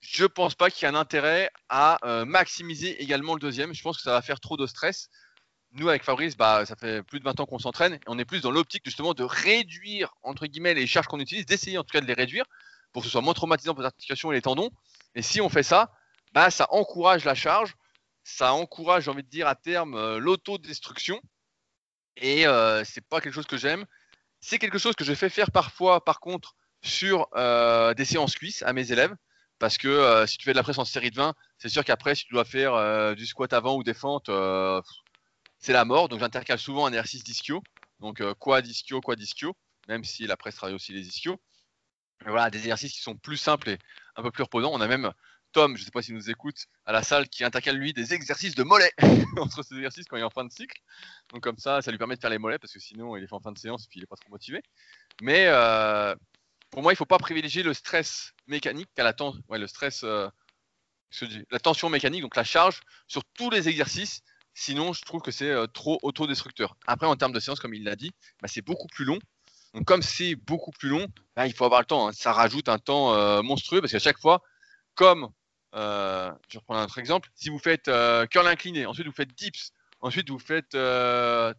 je ne pense pas qu'il y ait un intérêt à maximiser également le deuxième. Je pense que ça va faire trop de stress nous, avec Fabrice, bah, ça fait plus de 20 ans qu'on s'entraîne et on est plus dans l'optique justement de réduire, entre guillemets, les charges qu'on utilise, d'essayer en tout cas de les réduire pour que ce soit moins traumatisant pour les articulations et les tendons. Et si on fait ça, bah, ça encourage la charge, ça encourage, j'ai envie de dire, à terme, euh, l'autodestruction. Et euh, c'est pas quelque chose que j'aime. C'est quelque chose que je fais faire parfois, par contre, sur euh, des séances cuisses à mes élèves. Parce que euh, si tu fais de la presse en série de 20, c'est sûr qu'après, si tu dois faire du squat avant ou des fentes, c'est la mort. Donc j'intercale souvent un exercice d'ischio. Donc euh, quoi d'ischio, quoi d'ischio, même si la presse travaille aussi les ischios. voilà, des exercices qui sont plus simples et un peu plus reposants. On a même Tom, je ne sais pas s'il nous écoute, à la salle qui intercale lui des exercices de mollets entre ces exercices quand il est en fin de cycle. Donc comme ça, ça lui permet de faire les mollets parce que sinon il est fait en fin de séance puis il n'est pas trop motivé. Mais euh, pour moi, il ne faut pas privilégier le stress mécanique qu'à la ouais, le stress, euh, la tension mécanique, donc la charge sur tous les exercices Sinon, je trouve que c'est euh, trop autodestructeur. Après, en termes de séance, comme il l'a dit, bah, c'est beaucoup plus long. Donc comme c'est beaucoup plus long, ben, il faut avoir le temps. Hein. Ça rajoute un temps euh, monstrueux parce qu'à chaque fois, comme euh, je reprends un autre exemple, si vous faites euh, curl incliné, ensuite vous faites dips, ensuite vous faites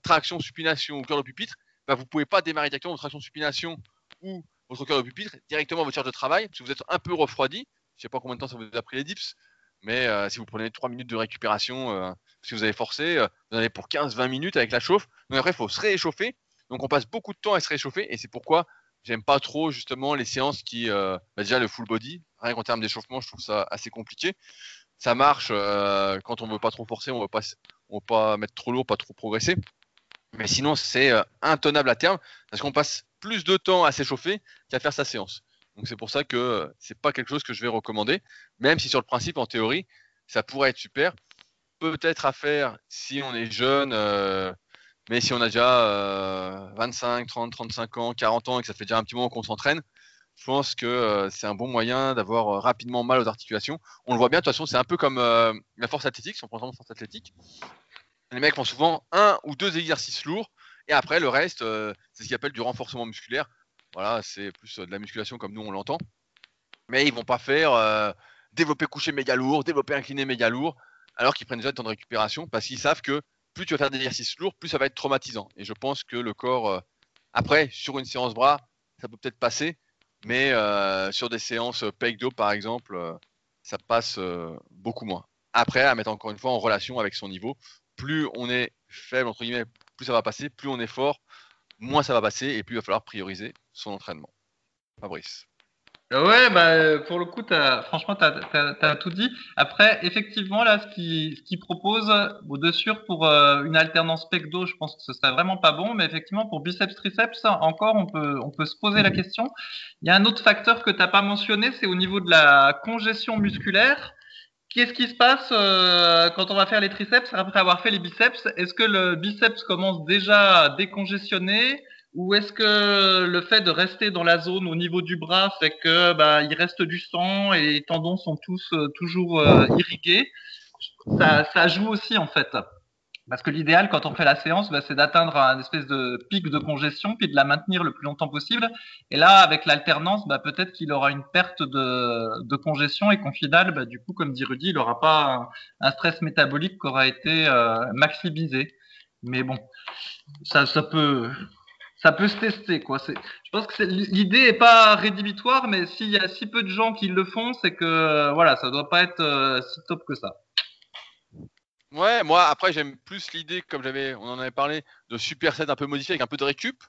traction supination ou curl au pupitre, ben, vous ne pouvez pas démarrer directement votre traction supination ou votre curl au pupitre directement à votre charge de travail parce que vous êtes un peu refroidi. Je ne sais pas combien de temps ça vous a pris les dips, mais si vous prenez 3 minutes de récupération, si vous avez forcé, vous en avez pour 15-20 minutes avec la chauffe. Donc après, il faut se réchauffer. Donc on passe beaucoup de temps à se réchauffer et c'est pourquoi j'aime pas trop justement les séances qui, euh, bah, déjà le full body, rien qu'en termes d'échauffement, je trouve ça assez compliqué. Ça marche euh, quand on veut pas trop forcer, on veut pas, on veut pas mettre trop lourd, pas trop progresser. Mais sinon, c'est euh, intenable à terme parce qu'on passe plus de temps à s'échauffer qu'à faire sa séance. Donc c'est pour ça que c'est pas quelque chose que je vais recommander, même si sur le principe, en théorie, ça pourrait être super. Peut-être à faire si on est jeune mais si on a déjà 25, 30, 35 ans, 40 ans et que ça fait déjà un petit moment qu'on s'entraîne, je pense que euh, c'est un bon moyen d'avoir euh, rapidement mal aux articulations. On le voit bien, de toute façon, c'est un peu comme euh, la force athlétique, si on prend exemple force athlétique. Les mecs font souvent un ou deux exercices lourds et après, le reste, c'est ce qu'ils appellent du renforcement musculaire. Voilà, c'est plus de la musculation comme nous on l'entend. Mais ils vont pas faire développer coucher méga lourd, développer incliné méga lourd, alors qu'ils prennent déjà du temps de récupération parce qu'ils savent que plus tu vas faire des exercices lourds, plus ça va être traumatisant. Et je pense que le corps, euh, après, sur une séance bras, ça peut peut-être passer, mais euh, sur des séances pec dos, par exemple, euh, ça passe beaucoup moins. Après, à mettre encore une fois en relation avec son niveau, plus on est faible, entre guillemets, plus ça va passer, plus on est fort, moins ça va passer, et plus il va falloir prioriser son entraînement. Fabrice. Ouais, bah, pour le coup, franchement, tu as, tout dit. Après, effectivement, là, ce qu'ils qui proposent, de sûr, pour euh, une alternance pec-dos, je pense que ce serait vraiment pas bon. Mais effectivement, pour biceps-triceps, encore, on peut, on peut se poser la question. Il y a un autre facteur que tu n'as pas mentionné, c'est au niveau de la congestion musculaire. Qu'est-ce qui se passe euh, quand on va faire les triceps après avoir fait les biceps? Est-ce que le biceps commence déjà à décongestionner? Ou est-ce que le fait de rester dans la zone au niveau du bras fait que bah, il reste du sang et les tendons sont tous euh, toujours euh, irrigués? Ça, ça, joue aussi en fait. Parce que l'idéal quand on fait la séance, bah, c'est d'atteindre un espèce de pic de congestion puis de la maintenir le plus longtemps possible. Et là, avec l'alternance, bah, peut-être qu'il aura une perte de, de congestion et qu'en final, bah, du coup, comme dit Rudy, il n'aura pas un, stress métabolique qui aura été euh, maximisé. Mais bon, ça, ça peut ça peut se tester quoi. Je pense que l'idée est pas rédhibitoire, mais s'il y a si peu de gens qui le font, c'est que voilà, ça doit pas être euh, si top que ça. Ouais, moi après j'aime plus l'idée, comme on en avait parlé, de superset un peu modifié avec un peu de récup.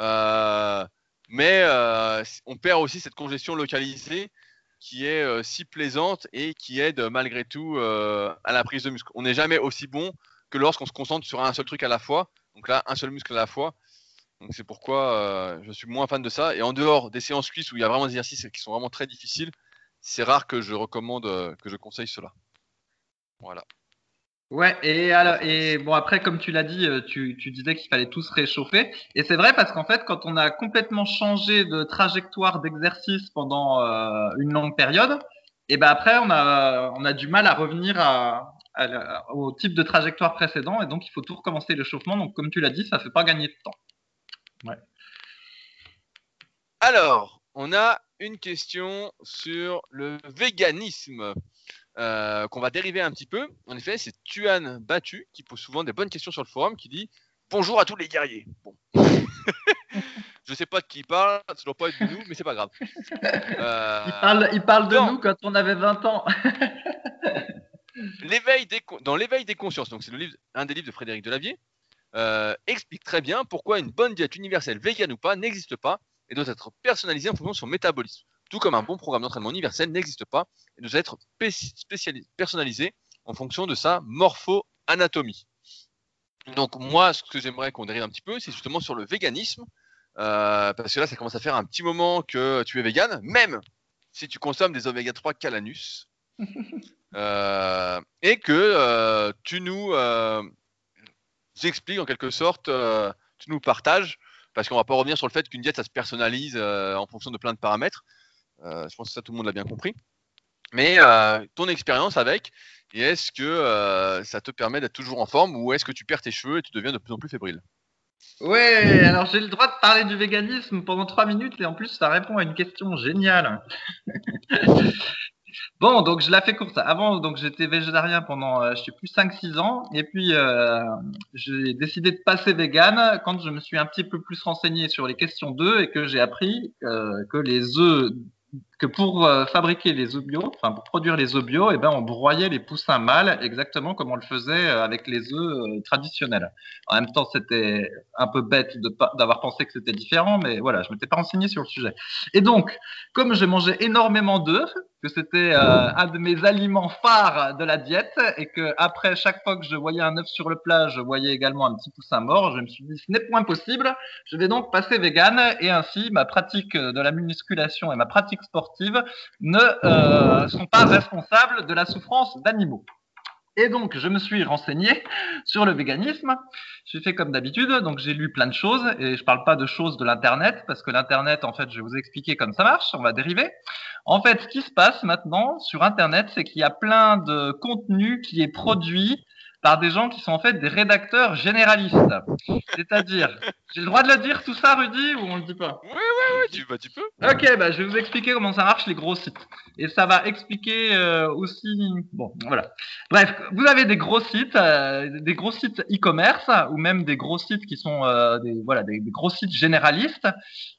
Euh, mais euh, on perd aussi cette congestion localisée qui est si plaisante et qui aide malgré tout à la prise de muscle. On n'est jamais aussi bon que lorsqu'on se concentre sur un seul truc à la fois. Donc là, un seul muscle à la fois. Donc c'est pourquoi euh, je suis moins fan de ça. Et en dehors des séances cuisses où il y a vraiment des exercices qui sont vraiment très difficiles, c'est rare que je recommande, euh, que je conseille cela. Voilà. Ouais, et, alors, et bon, après, comme tu l'as dit, euh, tu, tu disais qu'il fallait tous réchauffer. Et c'est vrai parce qu'en fait, quand on a complètement changé de trajectoire d'exercice pendant une longue période, et ben après, on a, on a du mal à revenir à, au type de trajectoire précédent. Et donc, il faut tout recommencer l'échauffement. Donc, comme tu l'as dit, ça ne fait pas gagner de temps. Alors, on a une question sur le véganisme euh, qu'on va dériver un petit peu. En effet, c'est Tuan Battu qui pose souvent des bonnes questions sur le forum qui dit Bonjour à tous les guerriers. Bon. Je sais pas de qui il parle, ça doit pas être de nous, mais c'est pas grave. Euh, il, parle, de nous quand on avait 20 ans. l'éveil dans l'éveil des consciences, donc c'est un des livres de Frédéric Delavier, euh, explique très bien pourquoi une bonne diète universelle, vegan ou pas, n'existe pas et doit être personnalisée en fonction de son métabolisme. Tout comme un bon programme d'entraînement universel n'existe pas et doit être personnalisé en fonction de sa morpho-anatomie. Donc moi, ce que j'aimerais qu'on dérive un petit peu, c'est justement sur le véganisme, euh, parce que là, ça commence à faire un petit moment que tu es vegan, même si tu consommes des oméga 3 calanus, euh, et que tu nous expliques en quelque sorte, euh, tu nous partages, parce qu'on va pas revenir sur le fait qu'une diète, ça se personnalise euh, en fonction de plein de paramètres. Euh, je pense que ça, tout le monde l'a bien compris. Mais ton expérience avec, est-ce que ça te permet d'être toujours en forme ou est-ce que tu perds tes cheveux et tu deviens de plus en plus fébrile? Ouais, alors j'ai le droit de parler du véganisme pendant trois minutes et en plus ça répond à une question géniale. bon, donc je la fais courte. Avant, donc j'étais végétarien pendant, euh, je sais plus, 5-6 ans et puis euh, j'ai décidé de passer vegan quand je me suis un petit peu plus renseigné sur les questions d'œufs et que j'ai appris euh, que les œufs que pour euh, fabriquer les œufs enfin pour produire les œufs bio, eh ben on broyait les poussins mâles exactement comme on le faisait euh, avec les œufs euh, traditionnels. En même temps, c'était un peu bête d'avoir pensé que c'était différent, mais voilà, je m'étais pas renseigné sur le sujet. Et donc, comme je mangeais énormément d'œufs, que c'était un de mes aliments phares de la diète, et que après chaque fois que je voyais un œuf sur le plat, je voyais également un petit poussin mort, je me suis dit ce n'est point possible. Je vais donc passer vegan, et ainsi ma pratique de la musculation et ma pratique sportives ne euh, sont pas responsables de la souffrance d'animaux. Et donc, je me suis renseigné sur le véganisme. J'ai fait comme d'habitude, donc j'ai lu plein de choses et je parle pas de choses de l'internet parce que l'internet, en fait, je vais vous expliquer comment ça marche. On va dériver. En fait, ce qui se passe maintenant sur internet, c'est qu'il y a plein de contenu qui est produit par des gens qui sont en fait des rédacteurs généralistes. C'est-à-dire, j'ai le droit de le dire tout ça, Rudy, ou on le dit pas? Oui, oui, oui, tu, bah, tu peux. Ok, bah, je vais vous expliquer comment ça marche les gros sites. Et ça va expliquer euh, aussi. Bon, voilà. Bref, vous avez des gros sites, euh, des gros sites e-commerce, ou même des gros sites qui sont euh, des, voilà, des, gros sites généralistes.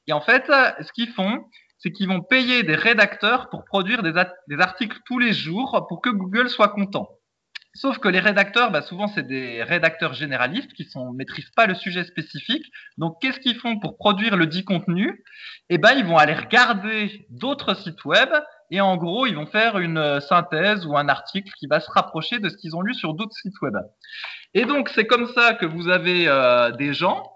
Et en fait, ce qu'ils font, c'est qu'ils vont payer des rédacteurs pour produire des, des articles tous les jours pour que Google soit content. Sauf que les rédacteurs, bah souvent, c'est des rédacteurs généralistes qui ne maîtrisent pas le sujet spécifique. Donc, qu'est-ce qu'ils font pour produire le dit contenu? Eh ben, ils vont aller regarder d'autres sites web et en gros, ils vont faire une euh, synthèse ou un article qui va se rapprocher de ce qu'ils ont lu sur d'autres sites web. Et donc, c'est comme ça que vous avez euh, des gens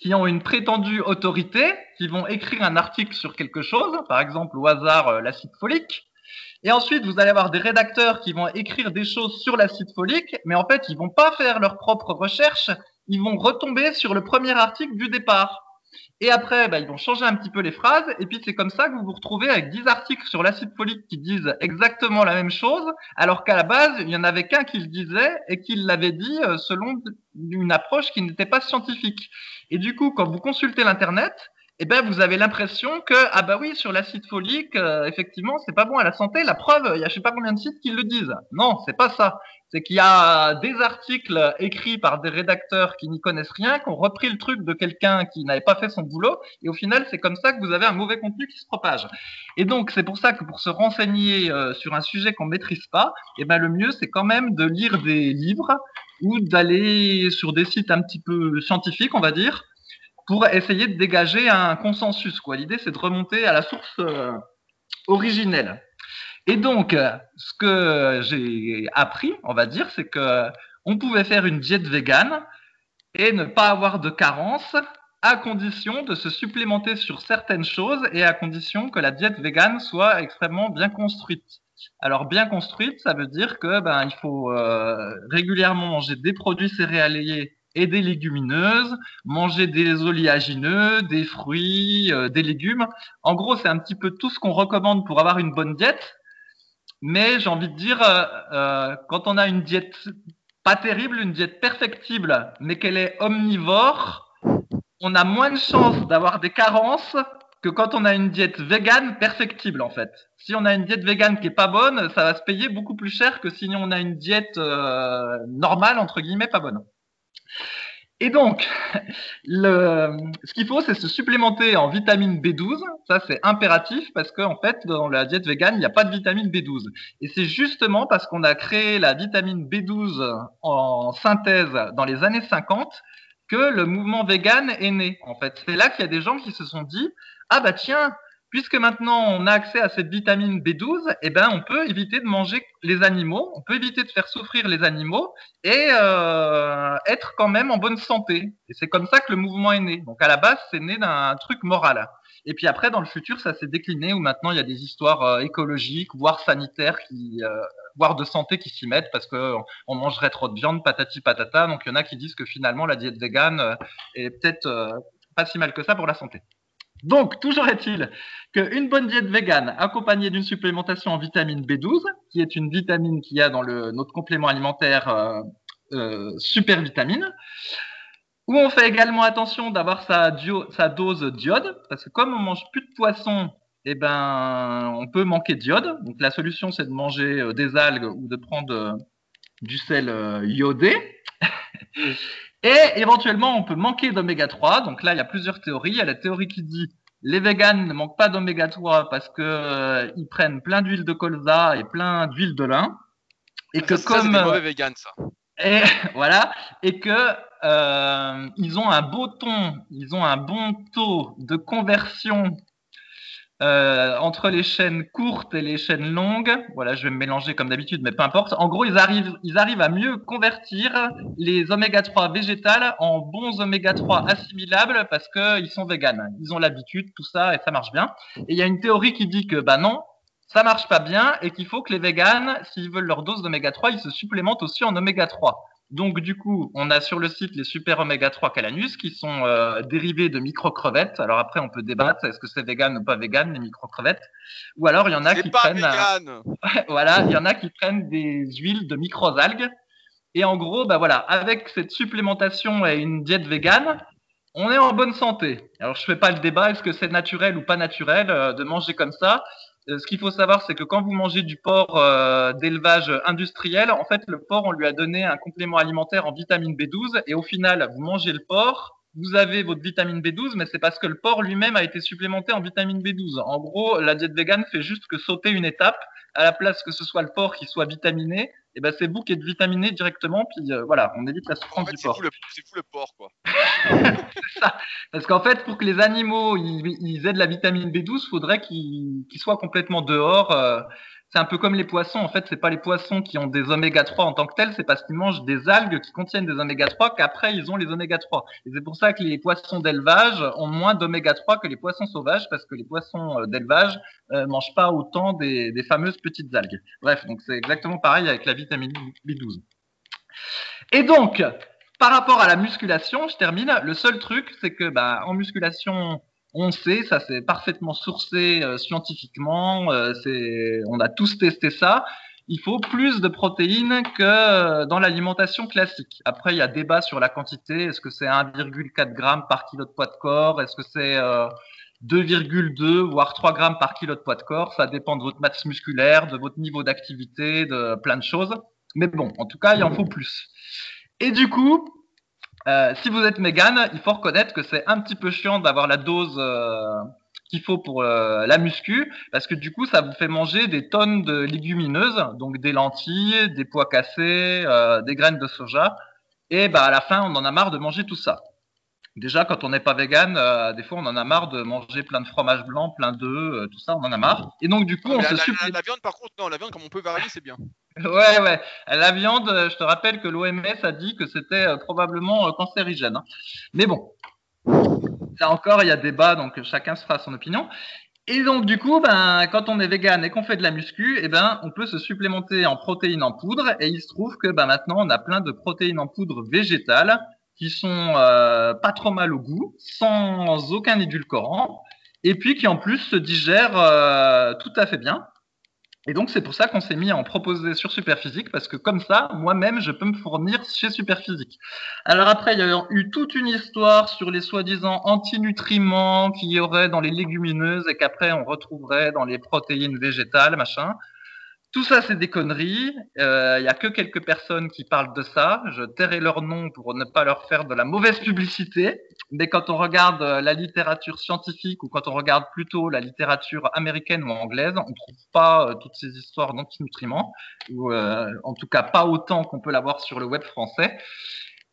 qui ont une prétendue autorité, qui vont écrire un article sur quelque chose, par exemple au hasard euh, l'acide folique, et ensuite, vous allez avoir des rédacteurs qui vont écrire des choses sur l'acide folique, mais en fait, ils vont pas faire leur propre recherche, ils vont retomber sur le premier article du départ. Et après, bah, ils vont changer un petit peu les phrases, et puis c'est comme ça que vous vous retrouvez avec 10 articles sur l'acide folique qui disent exactement la même chose, alors qu'à la base, il y en avait qu'un qui le disait et qui l'avait dit euh, selon une approche qui n'était pas scientifique. Et du coup, quand vous consultez l'Internet, eh ben vous avez l'impression que ah bah oui sur l'acide folique euh, effectivement c'est pas bon à la santé. La preuve il y a je sais pas combien de sites qui le disent. Non c'est pas ça. C'est qu'il y a des articles écrits par des rédacteurs qui n'y connaissent rien qui ont repris le truc de quelqu'un qui n'avait pas fait son boulot et au final c'est comme ça que vous avez un mauvais contenu qui se propage. Et donc c'est pour ça que pour se renseigner euh, sur un sujet qu'on maîtrise pas eh ben le mieux c'est quand même de lire des livres ou d'aller sur des sites un petit peu scientifiques on va dire pour essayer de dégager un consensus. Quoi. L'idée, c'est de remonter à la source euh, originelle. Et donc, euh, ce que j'ai appris, on va dire, c'est que on pouvait faire une diète végane et ne pas avoir de carence à condition de se supplémenter sur certaines choses et à condition que la diète végane soit extrêmement bien construite. Alors bien construite, ça veut dire que ben il faut euh, régulièrement manger des produits céréaliers et des légumineuses, manger des oléagineux, des fruits, euh, des légumes. En gros, c'est un petit peu tout ce qu'on recommande pour avoir une bonne diète. Mais j'ai envie de dire, euh, euh, quand on a une diète pas terrible, une diète perfectible, mais qu'elle est omnivore, on a moins de chances d'avoir des carences que quand on a une diète végane perfectible en fait. Si on a une diète végane qui est pas bonne, ça va se payer beaucoup plus cher que si on a une diète normale entre guillemets pas bonne. Et donc, ce qu'il faut, c'est se supplémenter en vitamine B12. Ça, c'est impératif parce qu'en fait, dans la diète végane, il n'y a pas de vitamine B12. Et c'est justement parce qu'on a créé la vitamine B12 en synthèse dans les années 50 que le mouvement vegan est né. En fait, c'est là qu'il y a des gens qui se sont dit, ah bah tiens, puisque maintenant on a accès à cette vitamine B12, eh ben on peut éviter de manger les animaux, on peut éviter de faire souffrir les animaux et euh, être quand même en bonne santé. Et c'est comme ça que le mouvement est né. Donc à la base, c'est né d'un truc moral. Et puis après, dans le futur, ça s'est décliné où maintenant il y a des histoires euh, écologiques, voire sanitaires, qui, euh, voire de santé qui s'y mettent parce que on mangerait trop de viande, patati patata. Donc il y en a qui disent que finalement la diète végane est peut-être pas si mal que ça pour la santé. Donc, toujours est-il qu'une bonne diète végane accompagnée d'une supplémentation en vitamine B12, qui est une vitamine qu'il y a dans le, notre complément alimentaire euh, euh, super vitamine, Où on fait également attention d'avoir sa, dose d'iode, parce que comme on mange plus de poisson, eh ben, on peut manquer d'iode. Donc la solution, c'est de manger euh, des algues ou de prendre euh, du sel iodé. Et éventuellement, on peut manquer d'oméga 3. Donc là, il y a plusieurs théories. Il y a la théorie qui dit les véganes ne manquent pas d'oméga 3 parce que ils prennent plein d'huile de colza et plein d'huile de lin. Et que comme ça, mauvais véganes, ça. Et voilà, et que euh, ils ont un beau ton, ils ont un bon taux de conversion euh, entre les chaînes courtes et les chaînes longues. Voilà, je vais me mélanger comme d'habitude, mais peu importe. En gros, ils arrivent, ils arrivent à mieux convertir les oméga 3 végétales en bons oméga 3 assimilables parce qu'ils sont véganes. Ils ont l'habitude, tout ça, et ça marche bien. Et il y a une théorie qui dit que, bah non, ça marche pas bien et qu'il faut que les véganes, s'ils veulent leur dose d'oméga 3, ils se supplémentent aussi en oméga 3. Donc du coup, on a sur le site les super oméga 3 Calanus qui sont euh, dérivés de micro-crevettes. Alors après, on peut débattre, est-ce que c'est vegan ou pas vegan les micro-crevettes? Ou alors il y en a qui prennent euh, voilà, il y en a qui prennent des huiles de micro-algues. Et en gros, bah voilà, avec cette supplémentation et une diète végane, on est en bonne santé. Alors je fais pas le débat, est-ce que c'est naturel ou pas naturel euh, de manger comme ça? Ce qu'il faut savoir, c'est que quand vous mangez du porc euh, d'élevage industriel, en fait, le porc, on lui a donné un complément alimentaire en vitamine B12, et au final, vous mangez le porc, vous avez votre vitamine B12, mais c'est parce que le porc lui-même a été supplémenté en vitamine B12. En gros, la diète végane fait juste que sauter une étape, à la place que ce soit le porc qui soit vitaminé, et eh ben c'est vous qui êtes vitaminé directement, puis euh, voilà, on évite la souffrance du porc. C'est fou le porc, quoi. c'est ça. Parce qu'en fait, pour que les animaux ils, aient de la vitamine B12, il faudrait qu'ils soient complètement dehors. Euh, c'est un peu comme les poissons. En fait, c'est pas les poissons qui ont des oméga 3 en tant que tels, c'est parce qu'ils mangent des algues qui contiennent des oméga 3 qu'après ils ont les oméga 3. Et c'est pour ça que les poissons d'élevage ont moins d'oméga 3 que les poissons sauvages parce que les poissons euh, d'élevage euh, mangent pas autant des, des, fameuses petites algues. Bref, donc c'est exactement pareil avec la vitamine B12. Et donc, par rapport à la musculation, je termine. Le seul truc, c'est que bah, en musculation, on sait, ça c'est parfaitement sourcé euh, scientifiquement, euh, c'est, on a tous testé ça. Il faut plus de protéines que euh, dans l'alimentation classique. Après, il y a débat sur la quantité. Est-ce que c'est 1,4 g par kilo de poids de corps? Est-ce que c'est 2,2 voire 3 grammes par kilo de poids de corps? Ça dépend de votre masse musculaire, de votre niveau d'activité, de plein de choses. Mais bon, en tout cas, il en faut plus. Et du coup, euh, si vous êtes mégan, il faut reconnaître que c'est un petit peu chiant d'avoir la dose euh, qu'il faut pour euh, la muscu, parce que du coup, ça vous fait manger des tonnes de légumineuses, donc des lentilles, des pois cassés, des graines de soja, et bah, à la fin, on en a marre de manger tout ça. Déjà, quand on n'est pas vegan, des fois, on en a marre de manger plein de fromage blanc, plein d'œufs, tout ça, on en a marre. Et donc, du coup, on se la, la, viande, par contre, non, la viande, comme on peut varier, c'est bien. Ouais, ouais. La viande, je te rappelle que l'OMS a dit que c'était euh, probablement euh, cancérigène. Hein. Mais bon, là encore, il y a débat, donc chacun se fera son opinion. Et donc, du coup, ben, quand on est vegan et qu'on fait de la muscu, eh ben, on peut se supplémenter en protéines en poudre. Et il se trouve que ben, maintenant, on a plein de protéines en poudre végétales qui sont euh, pas trop mal au goût, sans aucun édulcorant, et puis qui en plus se digèrent tout à fait bien. Et donc, c'est pour ça qu'on s'est mis à en proposer sur Superphysique, parce que comme ça, moi-même, je peux me fournir chez Superphysique. Alors après, il y a eu toute une histoire sur les soi-disant antinutriments qu'il y aurait dans les légumineuses et qu'après, on retrouverait dans les protéines végétales, machin. Tout ça, c'est des conneries. Il euh, n'y a que quelques personnes qui parlent de ça. Je tairai leur nom pour ne pas leur faire de la mauvaise publicité. Mais quand on regarde euh, la littérature scientifique ou quand on regarde plutôt la littérature américaine ou anglaise, on ne trouve pas euh, toutes ces histoires d'antinutriments, ou en tout cas pas autant qu'on peut l'avoir sur le web français.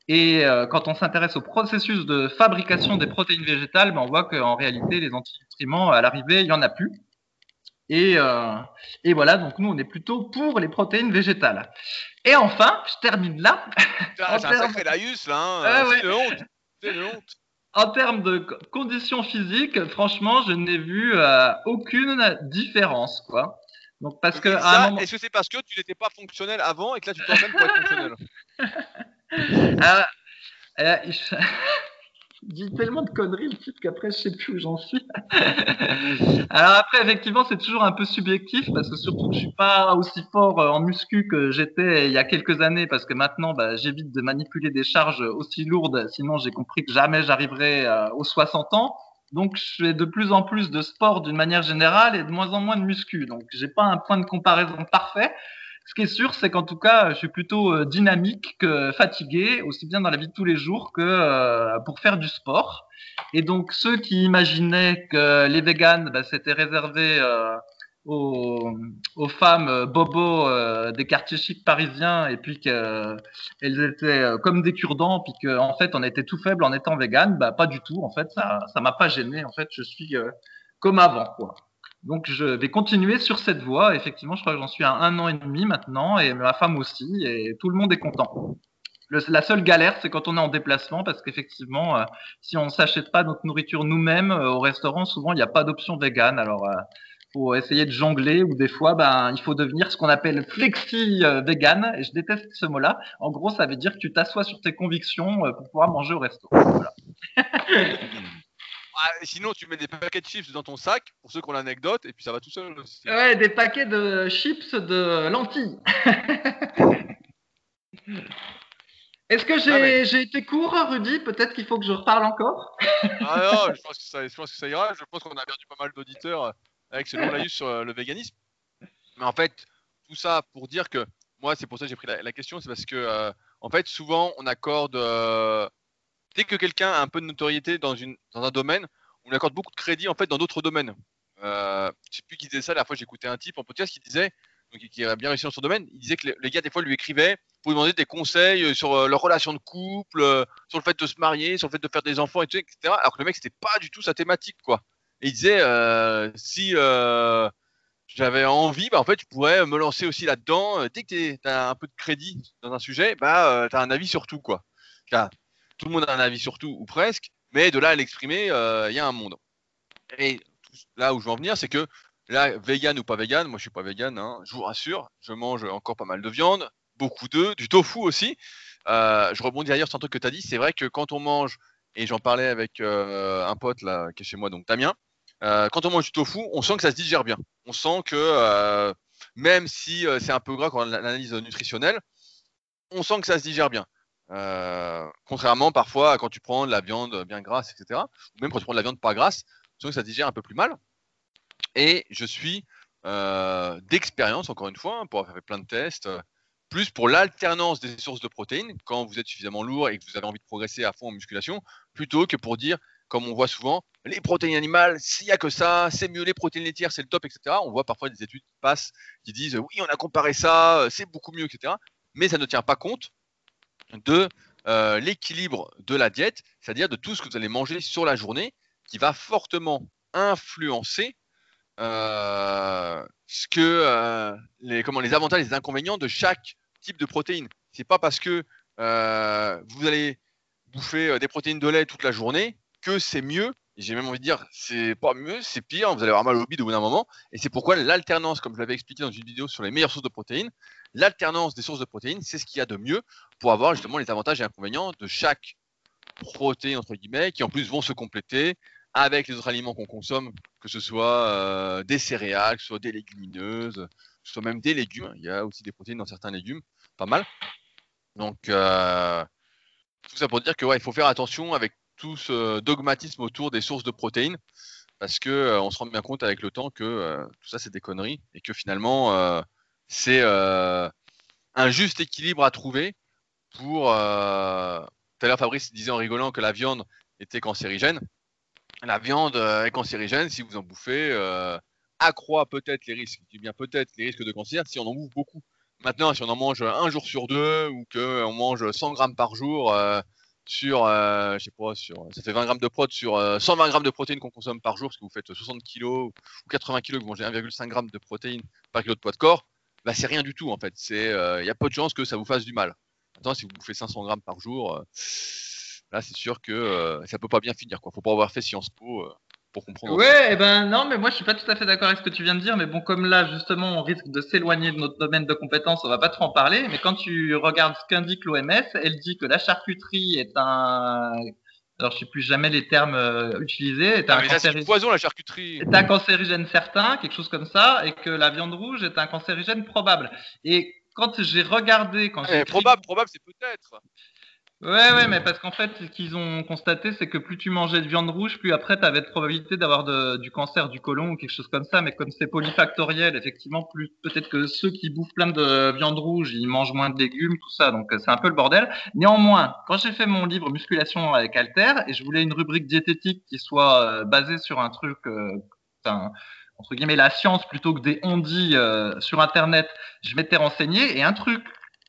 Et quand on s'intéresse au processus de fabrication des protéines végétales, ben on voit qu'en réalité, les antinutriments, à l'arrivée, il n'y en a plus. Et, euh, et, voilà, donc nous, on est plutôt pour les protéines végétales. Et enfin, je termine là. C'est un sacré laïus, là. Hein. c'est honte. C'est honte. En termes de conditions physiques, franchement, je n'ai vu euh, aucune différence, quoi. Donc parce que à moment... est-ce que c'est parce que tu n'étais pas fonctionnel avant et que là tu t'entraînes pour être fonctionnel? Euh, euh dit tellement de conneries le type qu'après je sais plus où j'en suis. Alors après effectivement c'est toujours un peu subjectif parce que surtout que je suis pas aussi fort euh, en muscu que j'étais il y a quelques années parce que maintenant bah, j'évite de manipuler des charges aussi lourdes sinon j'ai compris que jamais j'arriverai euh, aux 60 ans. Donc je fais de plus en plus de sport d'une manière générale et de moins en moins de muscu. Donc j'ai pas un point de comparaison parfait. Ce qui est sûr, c'est qu'en tout cas, je suis plutôt euh, dynamique que fatigué, aussi bien dans la vie de tous les jours que euh, pour faire du sport. Et donc, ceux qui imaginaient que les véganes, bah, c'était réservé euh, aux, aux, femmes bobo des quartiers chics parisiens, et puis qu'elles étaient comme des cure-dents, puis qu'en en fait, on était tout faible en étant végane, bah, pas du tout. En fait, ça, ça m'a pas gêné. En fait, je suis comme avant, quoi. Donc je vais continuer sur cette voie. Effectivement, je crois que j'en suis à un an et demi maintenant, et ma femme aussi, et tout le monde est content. la seule galère, c'est quand on est en déplacement, parce qu'effectivement, euh, si on ne s'achète pas notre nourriture nous-mêmes euh, au restaurant, souvent il n'y a pas d'option vegan. Alors il euh, faut essayer de jongler, ou des fois, ben il faut devenir ce qu'on appelle flexi vegan. Et je déteste ce mot-là. En gros, ça veut dire que tu t'assois sur tes convictions pour pouvoir manger au. Voilà. Ah, sinon, tu mets des paquets de chips dans ton sac, pour ceux qui ont l'anecdote, et puis ça va tout seul aussi. Ouais, des paquets de chips de lentilles. Est-ce que j'ai été court, Rudy? Peut-être qu'il faut que je reparle encore Ah non, je pense, que ça, je pense que ça ira. Je pense qu'on a perdu pas mal d'auditeurs avec ce long laïus sur euh, le véganisme. Mais en fait, tout ça pour dire que moi, c'est pour ça que j'ai pris la, question, c'est parce que euh, en fait, souvent, on accorde euh, dès que quelqu'un a un peu de notoriété dans, un domaine, on lui accorde beaucoup de crédit en fait dans d'autres domaines. Euh, je sais plus qui disait ça. La fois, j'écoutais un type en podcast qui disait, qui a bien réussi dans son domaine, il disait que les, gars des fois lui écrivaient pour lui demander des conseils euh, sur euh, leur relation de couple, euh, sur le fait de se marier, sur le fait de faire des enfants, etc. Alors que le mec c'était pas du tout sa thématique, quoi. Et il disait, si j'avais envie, bah, en fait, je pourrais me lancer aussi là-dedans. Dès que tu as un peu de crédit dans un sujet, bah, tu as un avis sur tout, quoi tout le monde a un avis sur tout, ou presque, mais de là à l'exprimer, euh, il y a un monde. Et là où je veux en venir, c'est que là, vegan ou pas vegan, moi je suis pas vegan, hein, je vous rassure, je mange encore pas mal de viande, beaucoup d'œufs, du tofu aussi. Euh, je rebondis d'ailleurs sur un truc que tu as dit, c'est vrai que quand on mange, et j'en parlais avec euh, un pote là qui est chez moi, donc Damien, quand on mange du tofu, on sent que ça se digère bien. On sent que même si c'est un peu gras quand on l'analyse nutritionnelle, on sent que ça se digère bien. Euh, contrairement parfois quand tu prends de la viande bien grasse, etc. Ou même quand tu prends de la viande pas grasse, que ça digère un peu plus mal. Et je suis euh, d'expérience, encore une fois, hein, pour avoir fait plein de tests, euh, plus pour l'alternance des sources de protéines quand vous êtes suffisamment lourd et que vous avez envie de progresser à fond en musculation, plutôt que pour dire, comme on voit souvent, les protéines animales, s'il n'y a que ça, c'est mieux, les protéines laitières, c'est le top, etc. On voit parfois des études qui passent qui disent, oui, on a comparé ça, c'est beaucoup mieux, etc. Mais ça ne tient pas compte de euh, l'équilibre de la diète, c'est-à-dire de tout ce que vous allez manger sur la journée, qui va fortement influencer euh, ce que euh, les, avantages et les inconvénients de chaque type de protéine. C'est pas parce que vous allez bouffer des protéines de lait toute la journée que c'est mieux. J'ai même envie de dire, c'est pas mieux, c'est pire. Vous allez avoir mal au bide au bout d'un moment. Et c'est pourquoi l'alternance, comme je l'avais expliqué dans une vidéo sur les meilleures sources de protéines, l'alternance des sources de protéines, c'est ce qu'il y a de mieux pour avoir justement les avantages et inconvénients de chaque protéine, entre guillemets, qui en plus vont se compléter avec les autres aliments qu'on consomme, que ce soit euh, des céréales, que ce soit des légumineuses, que ce soit même des légumes. Il y a aussi des protéines dans certains légumes, pas mal. Donc, euh, tout ça pour dire que ouais, il faut faire attention avec tout ce dogmatisme autour des sources de protéines, parce que euh, on se rend bien compte avec le temps que tout ça c'est des conneries et que finalement c'est euh, un juste équilibre à trouver pour. Euh, tout à l'heure, Fabrice disait en rigolant que la viande était cancérigène. La viande euh, est cancérigène si vous en bouffez, accroît peut-être les risques, bien peut-être les risques de cancer si on en bouffe beaucoup. Maintenant, si on en mange un jour sur deux ou qu'on mange 100 grammes par jour sur, je sais pas, sur, ça fait 20 grammes de prot sur 120 grammes de protéines qu'on consomme par jour, parce que vous faites 60 kg ou 80 kg, vous mangez 1,5 g de protéines par kilo de poids de corps, bah, c'est rien du tout en fait. C'est, il euh, y a peu de chances que ça vous fasse du mal. Maintenant, si vous bouffez 500 grammes par jour, euh, là, c'est sûr que euh, ça peut pas bien finir. Quoi. Faut pas avoir fait Sciences Po pour comprendre. Ouais, eh ben non, mais moi je suis pas tout à fait d'accord avec ce que tu viens de dire. Mais bon, comme là, justement, on risque de s'éloigner de notre domaine de compétences, on va pas trop en parler. Mais quand tu regardes ce qu'indique l'OMS, elle dit que la charcuterie est un alors je sais plus jamais les termes euh, utilisés, est un, poison la charcuterie. Est un cancérigène certain, quelque chose comme ça, et que la viande rouge est un cancérigène probable. Et quand j'ai regardé, quand eh, probable, probable, c'est peut-être. Ouais, ouais, mais parce qu'en fait, ce qu'ils ont constaté, c'est que plus tu mangeais de viande rouge, plus après, tu avais de probabilité d'avoir du cancer du côlon ou quelque chose comme ça. Mais comme c'est polyfactoriel, effectivement, plus peut-être que ceux qui bouffent plein de viande rouge, ils mangent moins de légumes, tout ça. Donc, c'est un peu le bordel. Néanmoins, quand j'ai fait mon livre Musculation avec Alter, et je voulais une rubrique diététique qui soit euh, basée sur un truc, euh, entre guillemets, la science plutôt que des on-dit euh, sur Internet, je m'étais renseigné. Et un truc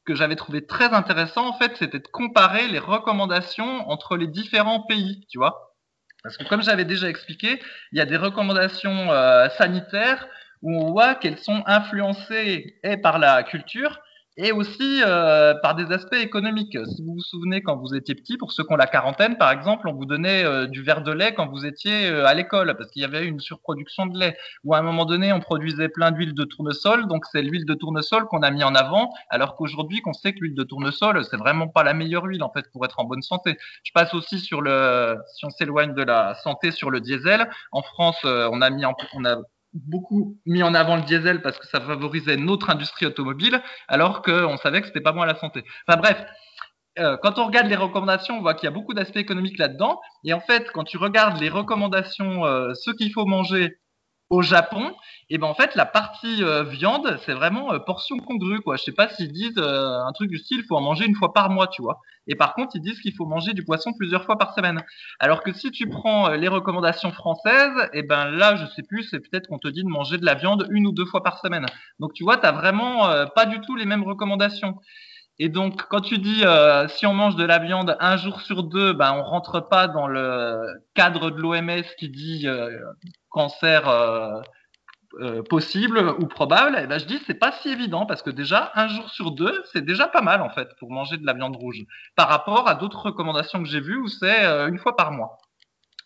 que j'avais trouvé très intéressant, en fait, c'était de comparer les recommandations entre les différents pays, tu vois. Parce que comme j'avais déjà expliqué, il y a des recommandations euh, sanitaires où on voit qu'elles sont influencées et par la culture et aussi euh, par des aspects économiques. Si vous vous souvenez, quand vous étiez petit, pour ceux qui ont la quarantaine, par exemple, on vous donnait euh, du verre de lait quand vous étiez euh, à l'école, parce qu'il y avait une surproduction de lait. Ou à un moment donné, on produisait plein d'huile de tournesol, donc c'est l'huile de tournesol qu'on a mis en avant, alors qu'aujourd'hui, qu'on sait que l'huile de tournesol, c'est vraiment pas la meilleure huile, en fait, pour être en bonne santé. Je passe aussi sur le, si on s'éloigne de la santé, sur le diesel. En France, on a mis en, on a beaucoup mis en avant le diesel parce que ça favorisait notre industrie automobile, alors qu'on savait que c'était pas bon à la santé. Enfin bref, euh, quand on regarde les recommandations, on voit qu'il y a beaucoup d'aspects économiques là-dedans. Et en fait, quand tu regardes les recommandations, euh, ce qu'il faut manger au Japon, et ben en fait la partie euh, viande, c'est vraiment euh, portion congrue quoi. Je sais pas s'ils disent euh, un truc du style faut en manger une fois par mois, tu vois. Et par contre, ils disent qu'il faut manger du poisson plusieurs fois par semaine. Alors que si tu prends les recommandations françaises, et ben là, je sais plus, c'est peut-être qu'on te dit de manger de la viande une ou deux fois par semaine. Donc tu vois, tu vraiment pas du tout les mêmes recommandations. Et donc, quand tu dis si on mange de la viande un jour sur deux, ben on rentre pas dans le cadre de l'OMS qui dit cancer euh, euh, possible ou probable, et eh ben, je dis c'est pas si évident parce que déjà un jour sur deux, c'est déjà pas mal en fait pour manger de la viande rouge par rapport à d'autres recommandations que j'ai vues où c'est euh, une fois par mois.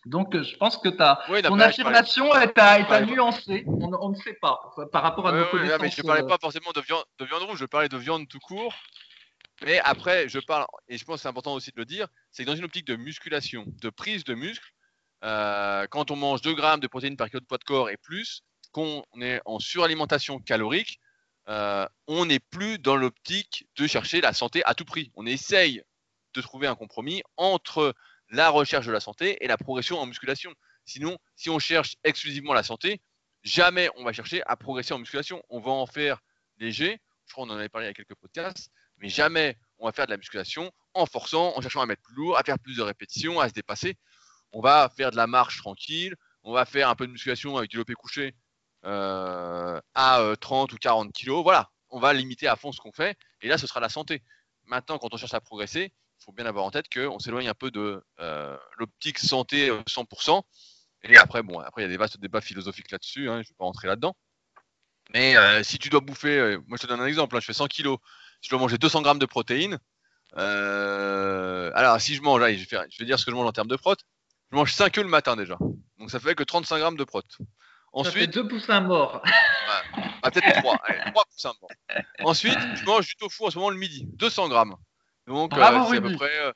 Donc je pense que ta, ton affirmation est à, nuancer. On, ne sait pas par rapport à nos connaissances. mais je parlais pas forcément de viande, de viande rouge, je parlais de viande tout court. Mais après, je parle, et je pense que c'est important aussi de le dire, c'est que dans une optique de musculation, de prise de muscle, euh, quand on mange 2 grammes de protéines par kilo de poids de corps et plus, qu'on est en suralimentation calorique, euh, on n'est plus dans l'optique de chercher la santé à tout prix. On essaye de trouver un compromis entre la recherche de la santé et la progression en musculation. Sinon, si on cherche exclusivement la santé, jamais on va chercher à progresser en musculation. On va en faire léger. Je crois qu'on en avait parlé il y a quelques podcasts, mais jamais on va faire de la musculation en forçant, en cherchant à mettre plus lourd, à faire plus de répétitions, à se dépasser on va faire de la marche tranquille, on va faire un peu de musculation avec du lopé couché euh, à 30 euh, ou 40 kilos. Voilà, on va limiter à fond ce qu'on fait. Et là, ce sera la santé. Maintenant, quand on cherche à progresser, il faut bien avoir en tête qu'on s'éloigne un peu de euh, l'optique santé 100%. Et après, bon, après, il y a des vastes débats philosophiques là-dessus. Hein, je ne vais pas rentrer là-dedans. Mais si tu dois bouffer, moi je te donne un exemple, hein, je fais 100 kilos, je dois manger 200 grammes de protéines, alors si je mange, je, vais je vais dire ce que je mange en termes de prot, je mange 5 œufs le matin déjà. Donc ça fait que 35 grammes de prot. Ensuite, ça fait deux poussins morts. bah, peut-être 3. Allez, 3 poussins morts. Ensuite, je mange du tofu en ce moment le midi. 200 grammes. Donc euh, c'est à peu près. Euh,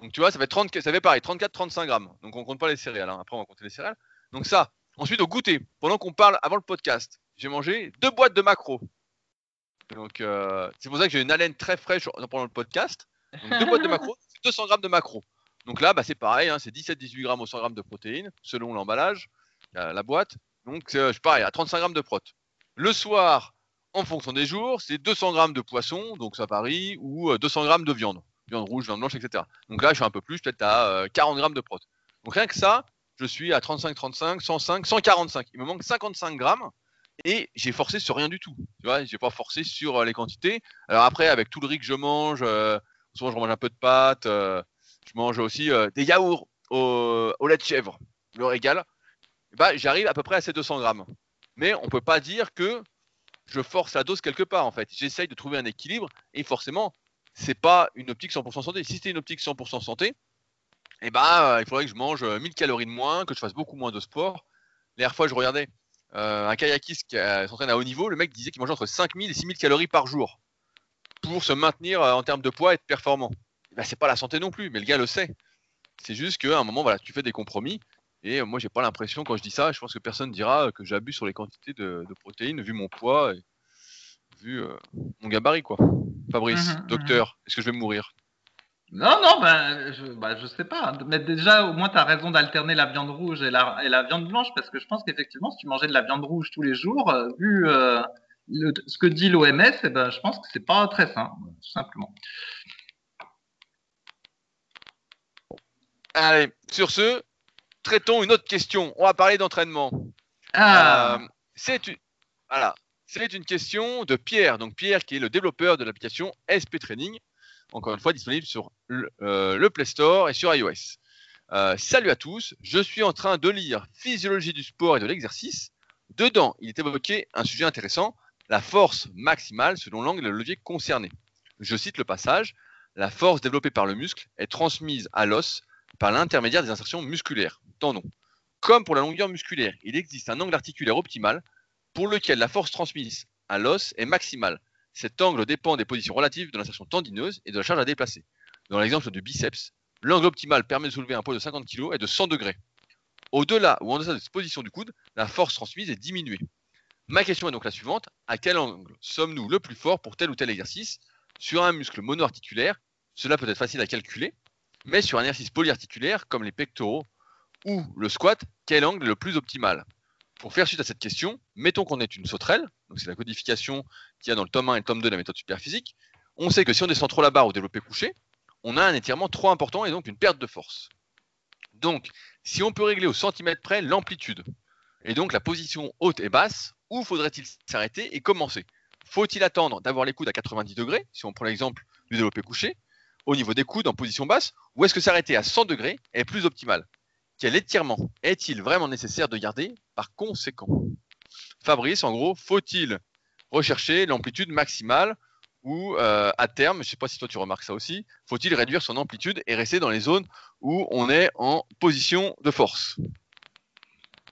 donc tu vois, ça fait, 30... ça fait pareil, 34-35 grammes. Donc on compte pas les céréales. Hein. Après, on va compter les céréales. Donc ça. Ensuite, au goûter. Pendant qu'on parle avant le podcast, j'ai mangé deux boîtes de macros. Donc euh, c'est pour ça que j'ai une haleine très fraîche pendant le podcast. Donc deux boîtes de macros, c'est 200 grammes de macros. Donc là, bah, c'est pareil, hein, c'est 17-18 grammes au 100 grammes de protéines, selon l'emballage, la, boîte. Donc, euh, je pareil, à 35 grammes de prot. Le soir, en fonction des jours, c'est 200 grammes de poisson, donc ça varie, ou 200 euh, grammes de viande, viande rouge, viande blanche, etc. Donc là, je suis un peu plus, peut-être à 40 euh, grammes de prot. Donc rien que ça, je suis à 35, 35, 105, 145. Il me manque 55 grammes et j'ai forcé sur rien du tout. Tu vois, j'ai pas forcé sur les quantités. Alors après, avec tout le riz que je mange, souvent je mange un peu de pâtes, je mange aussi euh, des yaourts au, lait de chèvre, le régal, bah, j'arrive à peu près à ces 200 grammes. Mais on peut pas dire que je force la dose quelque part en fait. J'essaye de trouver un équilibre et forcément, c'est pas une optique 100% santé. Si c'était une optique 100% santé, eh ben, il faudrait que je mange 1000 euh, calories de moins, que je fasse beaucoup moins de sport. La dernière fois, je regardais euh, un kayakiste qui s'entraîne à haut niveau, le mec disait qu'il mangeait entre 5000 et 6000 calories par jour pour se maintenir en termes de poids et de performance. Bah, c'est pas la santé non plus, mais le gars le sait. C'est juste qu'à un moment, voilà, tu fais des compromis. Et moi, j'ai pas l'impression, quand je dis ça, je pense que personne dira que j'abuse sur les quantités de, protéines, vu mon poids, et vu mon gabarit, quoi. Fabrice, mmh mmh docteur, est-ce que je vais mourir? Non, non, ben, je, bah, je sais pas. Mais déjà, au moins, tu as raison d'alterner la viande rouge et la, et la viande blanche, parce que je pense qu'effectivement, si tu mangeais de la viande rouge tous les jours, euh, vu euh, ce que dit l'OMS, eh ben, je pense que c'est pas très sain, tout simplement. Allez, sur ce, traitons une autre question. On va parler d'entraînement. Ah. Euh, c'est une, voilà, c'est une question de Pierre. Donc Pierre, qui est le développeur de l'application SP Training encore une fois disponible sur euh, le, Play Store et sur iOS. Euh, salut à tous, je suis en train de lire Physiologie du sport et de l'exercice. Dedans, il est évoqué un sujet intéressant, la force maximale selon l'angle et le levier concerné. Je cite le passage, la force développée par le muscle est transmise à l'os par l'intermédiaire des insertions musculaires, tendons. Comme pour la longueur musculaire, il existe un angle articulaire optimal pour lequel la force transmise à l'os est maximale, cet angle dépend des positions relatives de l'insertion tendineuse et de la charge à déplacer. Dans l'exemple du biceps, l'angle optimal permet de soulever un poids de 50 kg et de 100 degrés. Au-delà ou en deçà de cette position du coude, la force transmise est diminuée. Ma question est donc la suivante à quel angle sommes-nous le plus fort pour tel ou tel exercice? Sur un muscle monoarticulaire, cela peut être facile à calculer, mais sur un exercice polyarticulaire comme les pectoraux ou le squat, quel angle est le plus optimal? Pour faire suite à cette question, mettons qu'on est une sauterelle, donc c'est la codification qu'il y a dans le tome 1 et le tome 2 de la méthode superphysique. On sait que si on descend trop la barre au développé couché, on a un étirement trop important et donc une perte de force. Donc, si on peut régler au centimètre près l'amplitude, et donc la position haute et basse, où faudrait-il s'arrêter et commencer? Faut-il attendre d'avoir les coudes à 90 degrés, si on prend l'exemple du développé couché, au niveau des coudes en position basse, ou est-ce que s'arrêter à 100 degrés est plus optimal? Quel étirement est-il vraiment nécessaire de garder par conséquent? Fabrice, en gros, faut-il rechercher l'amplitude maximale ou euh, à terme, je ne sais pas si toi tu remarques ça aussi, faut-il réduire son amplitude et rester dans les zones où on est en position de force?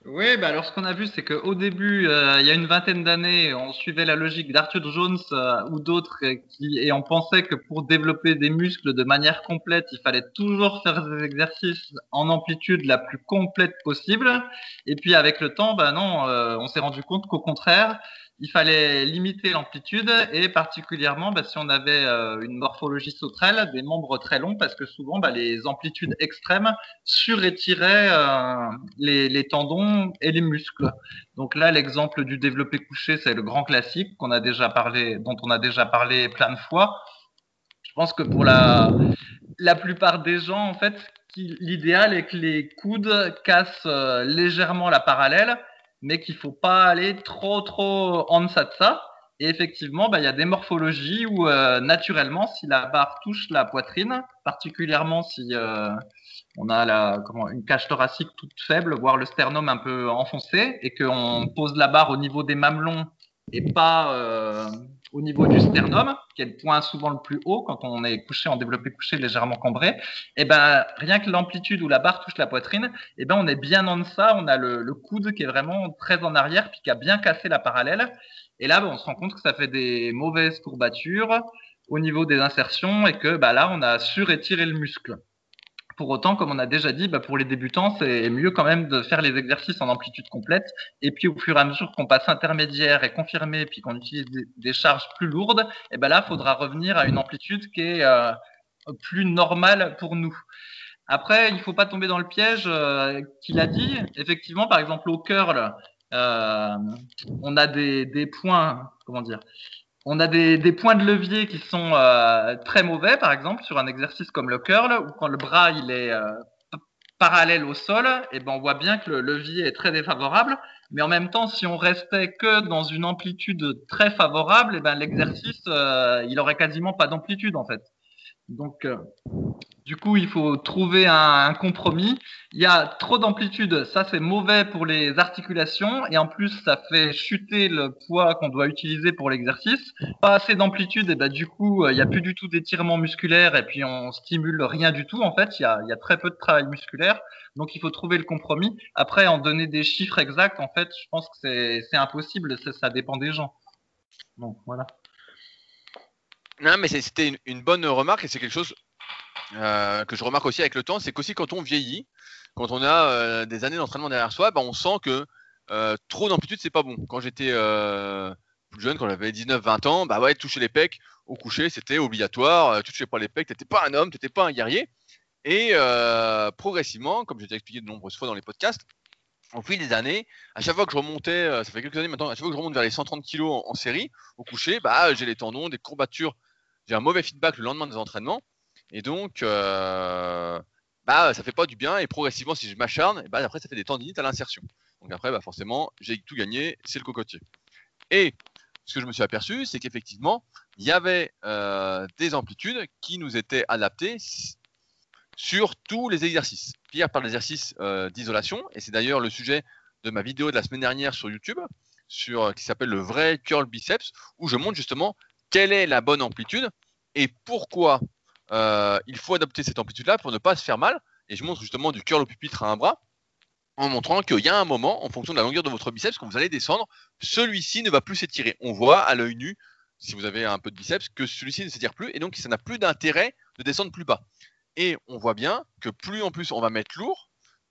Oui, bah alors ce qu'on a vu, c'est qu'au début, euh, il y a une vingtaine d'années, on suivait la logique d'Arthur Jones euh, ou d'autres euh, qui et on pensait que pour développer des muscles de manière complète, il fallait toujours faire des exercices en amplitude la plus complète possible. Et puis avec le temps, bah non, on s'est rendu compte qu'au contraire, il fallait limiter l'amplitude et particulièrement bah, si on avait euh, une morphologie sauterelle, des membres très longs parce que souvent bah, les amplitudes extrêmes surétiraient euh, les, tendons et les muscles. Donc là, l'exemple du développé couché, c'est le grand classique qu'on a déjà parlé, dont on a déjà parlé plein de fois. Je pense que pour la, la plupart des gens, en fait, l'idéal est que les coudes cassent euh, légèrement la parallèle mais qu'il faut pas aller trop trop en deçà de ça. Et effectivement, bah, il y a des morphologies où euh, naturellement, si la barre touche la poitrine, particulièrement si euh, on a la, comment, une cage thoracique toute faible, voire le sternum un peu enfoncé, et qu'on pose la barre au niveau des mamelons et pas euh, au niveau du sternum, qui est le point souvent le plus haut quand on est couché en développé couché légèrement cambré, et eh ben rien que l'amplitude où la barre touche la poitrine, et eh ben on est bien en deçà, on a le, coude qui est vraiment très en arrière puis qui a bien cassé la parallèle. Et là, ben, on se rend compte que ça fait des mauvaises courbatures au niveau des insertions et que bah, là, on a surétiré le muscle. Pour autant, comme on a déjà dit, bah, pour les débutants, c'est mieux quand même de faire les exercices en amplitude complète. Et puis, au fur et à mesure qu'on passe intermédiaire et confirmé, puis qu'on utilise des, charges plus lourdes, et eh ben là, il faudra revenir à une amplitude qui est euh, plus normale pour nous. Après, il ne faut pas tomber dans le piège euh, qu'il a dit. Effectivement, par exemple, au curl, euh, on a des, des points, comment dire, on a des, points de levier qui sont euh, très mauvais, par exemple, sur un exercice comme le curl, où quand le bras il est euh, parallèle au sol, et eh ben on voit bien que le levier est très défavorable. Mais en même temps, si on restait que dans une amplitude très favorable, et eh ben l'exercice, euh, il aurait quasiment pas d'amplitude en fait. Donc, euh, du coup, il faut trouver un, compromis. Il y a trop d'amplitude, ça c'est mauvais pour les articulations et en plus ça fait chuter le poids qu'on doit utiliser pour l'exercice. Pas assez d'amplitude et ben du coup il n'y a plus du tout d'étirement musculaire et puis on stimule rien du tout en fait. Il y a, il y a très peu de travail musculaire, donc il faut trouver le compromis. Après en donner des chiffres exacts, en fait, je pense que c'est impossible, ça dépend des gens. Donc voilà. Non, mais c'était une, bonne remarque et c'est quelque chose que je remarque aussi avec le temps, c'est qu'aussi quand on vieillit, quand on a des années d'entraînement derrière soi, bah, on sent que trop d'amplitude, c'est pas bon. Quand j'étais plus jeune, quand j'avais 19-20 ans, bah ouais, toucher les pecs au coucher, c'était obligatoire. Tu touchais pas les pecs, t'étais pas un homme, t'étais pas un guerrier. Et progressivement, comme j'ai déjà expliqué de nombreuses fois dans les podcasts, au fil des années, à chaque fois que je remontais, ça fait quelques années maintenant, à chaque fois que je remonte vers les 130 kg en, série, au coucher, bah, j'ai les tendons, des courbatures, j'ai un mauvais feedback le lendemain des entraînements. Et donc, euh, bah, ça fait pas du bien. Et progressivement, si je m'acharne, bah, après, ça fait des tendinites à l'insertion. Donc après, bah, forcément, j'ai tout gagné, c'est le cocotier. Et ce que je me suis aperçu, c'est qu'effectivement, il y avait euh, des amplitudes qui nous étaient adaptées sur tous les exercices. Pierre parle d'exercices euh, d'isolation, et c'est d'ailleurs le sujet de ma vidéo de la semaine dernière sur YouTube, sur, qui s'appelle le vrai curl biceps, où je montre justement quelle est la bonne amplitude et pourquoi euh, il faut adopter cette amplitude-là pour ne pas se faire mal. Et je montre justement du curl au pupitre à un bras en montrant qu'il y a un moment, en fonction de la longueur de votre biceps, quand vous allez descendre, celui-ci ne va plus s'étirer. On voit à l'œil nu, si vous avez un peu de biceps, que celui-ci ne s'étire plus et donc ça n'a plus d'intérêt de descendre plus bas. Et on voit bien que plus en plus on va mettre lourd,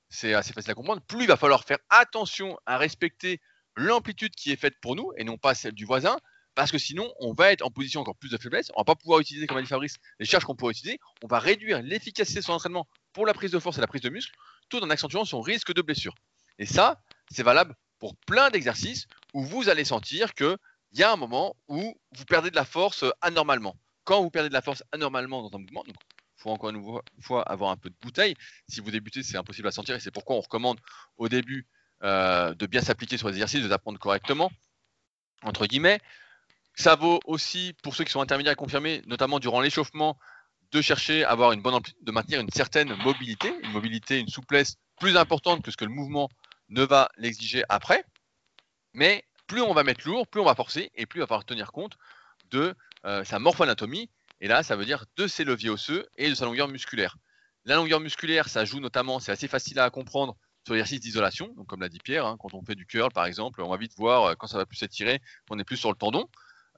c'est assez facile à comprendre, plus il va falloir faire attention à respecter l'amplitude qui est faite pour nous et non pas celle du voisin, parce que sinon on va être en position encore plus de faiblesse, on va pas pouvoir utiliser, comme a dit Fabrice, les charges qu'on pourrait utiliser, on va réduire l'efficacité de son entraînement pour la prise de force et la prise de muscle, tout en accentuant son risque de blessure. Et ça, c'est valable pour plein d'exercices où vous allez sentir qu'il y a un moment où vous perdez de la force euh, anormalement. Quand vous perdez de la force anormalement dans un mouvement, il faut encore une fois avoir un peu de bouteille. Si vous débutez, c'est impossible à sentir et c'est pourquoi on recommande au début euh, de bien s'appliquer sur les exercices, de apprendre correctement, entre guillemets. Ça vaut aussi pour ceux qui sont intermédiaires et confirmés, notamment durant l'échauffement, de chercher à avoir une bonne de maintenir une certaine mobilité, une mobilité, une souplesse plus importante que ce que le mouvement ne va l'exiger après. Mais plus on va mettre lourd, plus on va forcer et plus il va falloir tenir compte de euh, sa morphoanatomie. Et là, ça veut dire de ses leviers osseux et de sa longueur musculaire. La longueur musculaire, ça joue notamment, c'est assez facile à comprendre sur l'exercice d'isolation. Donc, comme l'a dit Pierre, hein, quand on fait du curl, par exemple, on va vite voir euh, quand ça va plus s'étirer, qu'on est plus sur le tendon.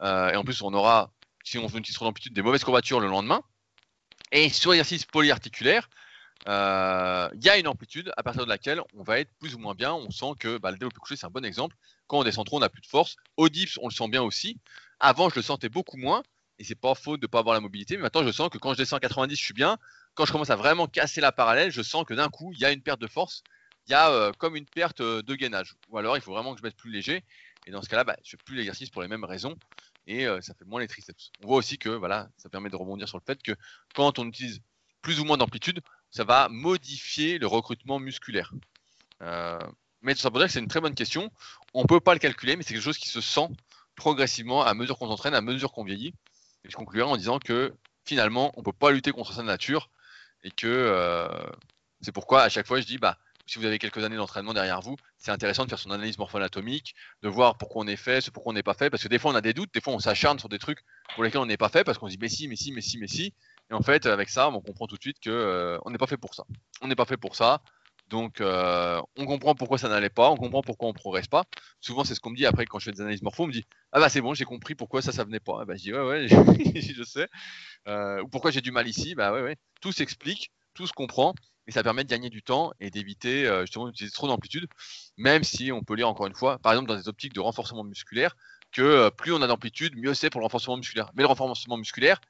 Euh, et en plus, on aura, si on fait une petite d'amplitude, des mauvaises courbatures le lendemain. Et sur l'exercice polyarticulaire, euh, il y a une amplitude à partir de laquelle on va être plus ou moins bien. On sent que bah, le développé couché, c'est un bon exemple. Quand on descend trop, on n'a plus de force. Au dips, on le sent bien aussi. Avant, je le sentais beaucoup moins. Et c'est pas faute de ne pas avoir la mobilité. Mais maintenant, je sens que quand je descends à 90, je suis bien. Quand je commence à vraiment casser la parallèle, je sens que d'un coup, il y a une perte de force. Il y a euh, comme une perte de gainage. Ou alors, il faut vraiment que je mette plus léger. Et dans ce cas-là, bah, je ne fais plus l'exercice pour les mêmes raisons et euh, ça fait moins les triceps. On voit aussi que voilà, ça permet de rebondir sur le fait que quand on utilise plus ou moins d'amplitude, ça va modifier le recrutement musculaire. Euh, mais tout ça pour dire que c'est une très bonne question. On ne peut pas le calculer, mais c'est quelque chose qui se sent progressivement à mesure qu'on s'entraîne, à mesure qu'on vieillit. Et je conclurai en disant que finalement, on ne peut pas lutter contre sa nature et que euh, c'est pourquoi à chaque fois je dis bah si vous avez quelques années d'entraînement derrière vous, c'est intéressant de faire son analyse morpho-anatomique, de voir pourquoi on est fait, ce pourquoi on n'est pas fait, parce que des fois on a des doutes, des fois on s'acharne sur des trucs pour lesquels on n'est pas fait, parce qu'on se dit mais si, mais si, mais si, mais si, et en fait avec ça on comprend tout de suite que euh, on n'est pas fait pour ça. On n'est pas fait pour ça, donc euh, on comprend pourquoi ça n'allait pas, on comprend pourquoi on progresse pas. Souvent c'est ce qu'on me dit après quand je fais des analyses morpho, on me dit ah bah c'est bon j'ai compris pourquoi ça ça venait pas. bah, je dis ouais ouais je sais. Euh, ou pourquoi j'ai du mal ici, bah ouais ouais. Tout s'explique, tout se comprend et ça permet de gagner du temps et d'éviter euh, justement d'utiliser trop d'amplitude, même si on peut lire encore une fois, par exemple dans des optiques de renforcement musculaire, que euh, plus on a d'amplitude, mieux c'est pour le renforcement musculaire. Mais le renforcement musculaire,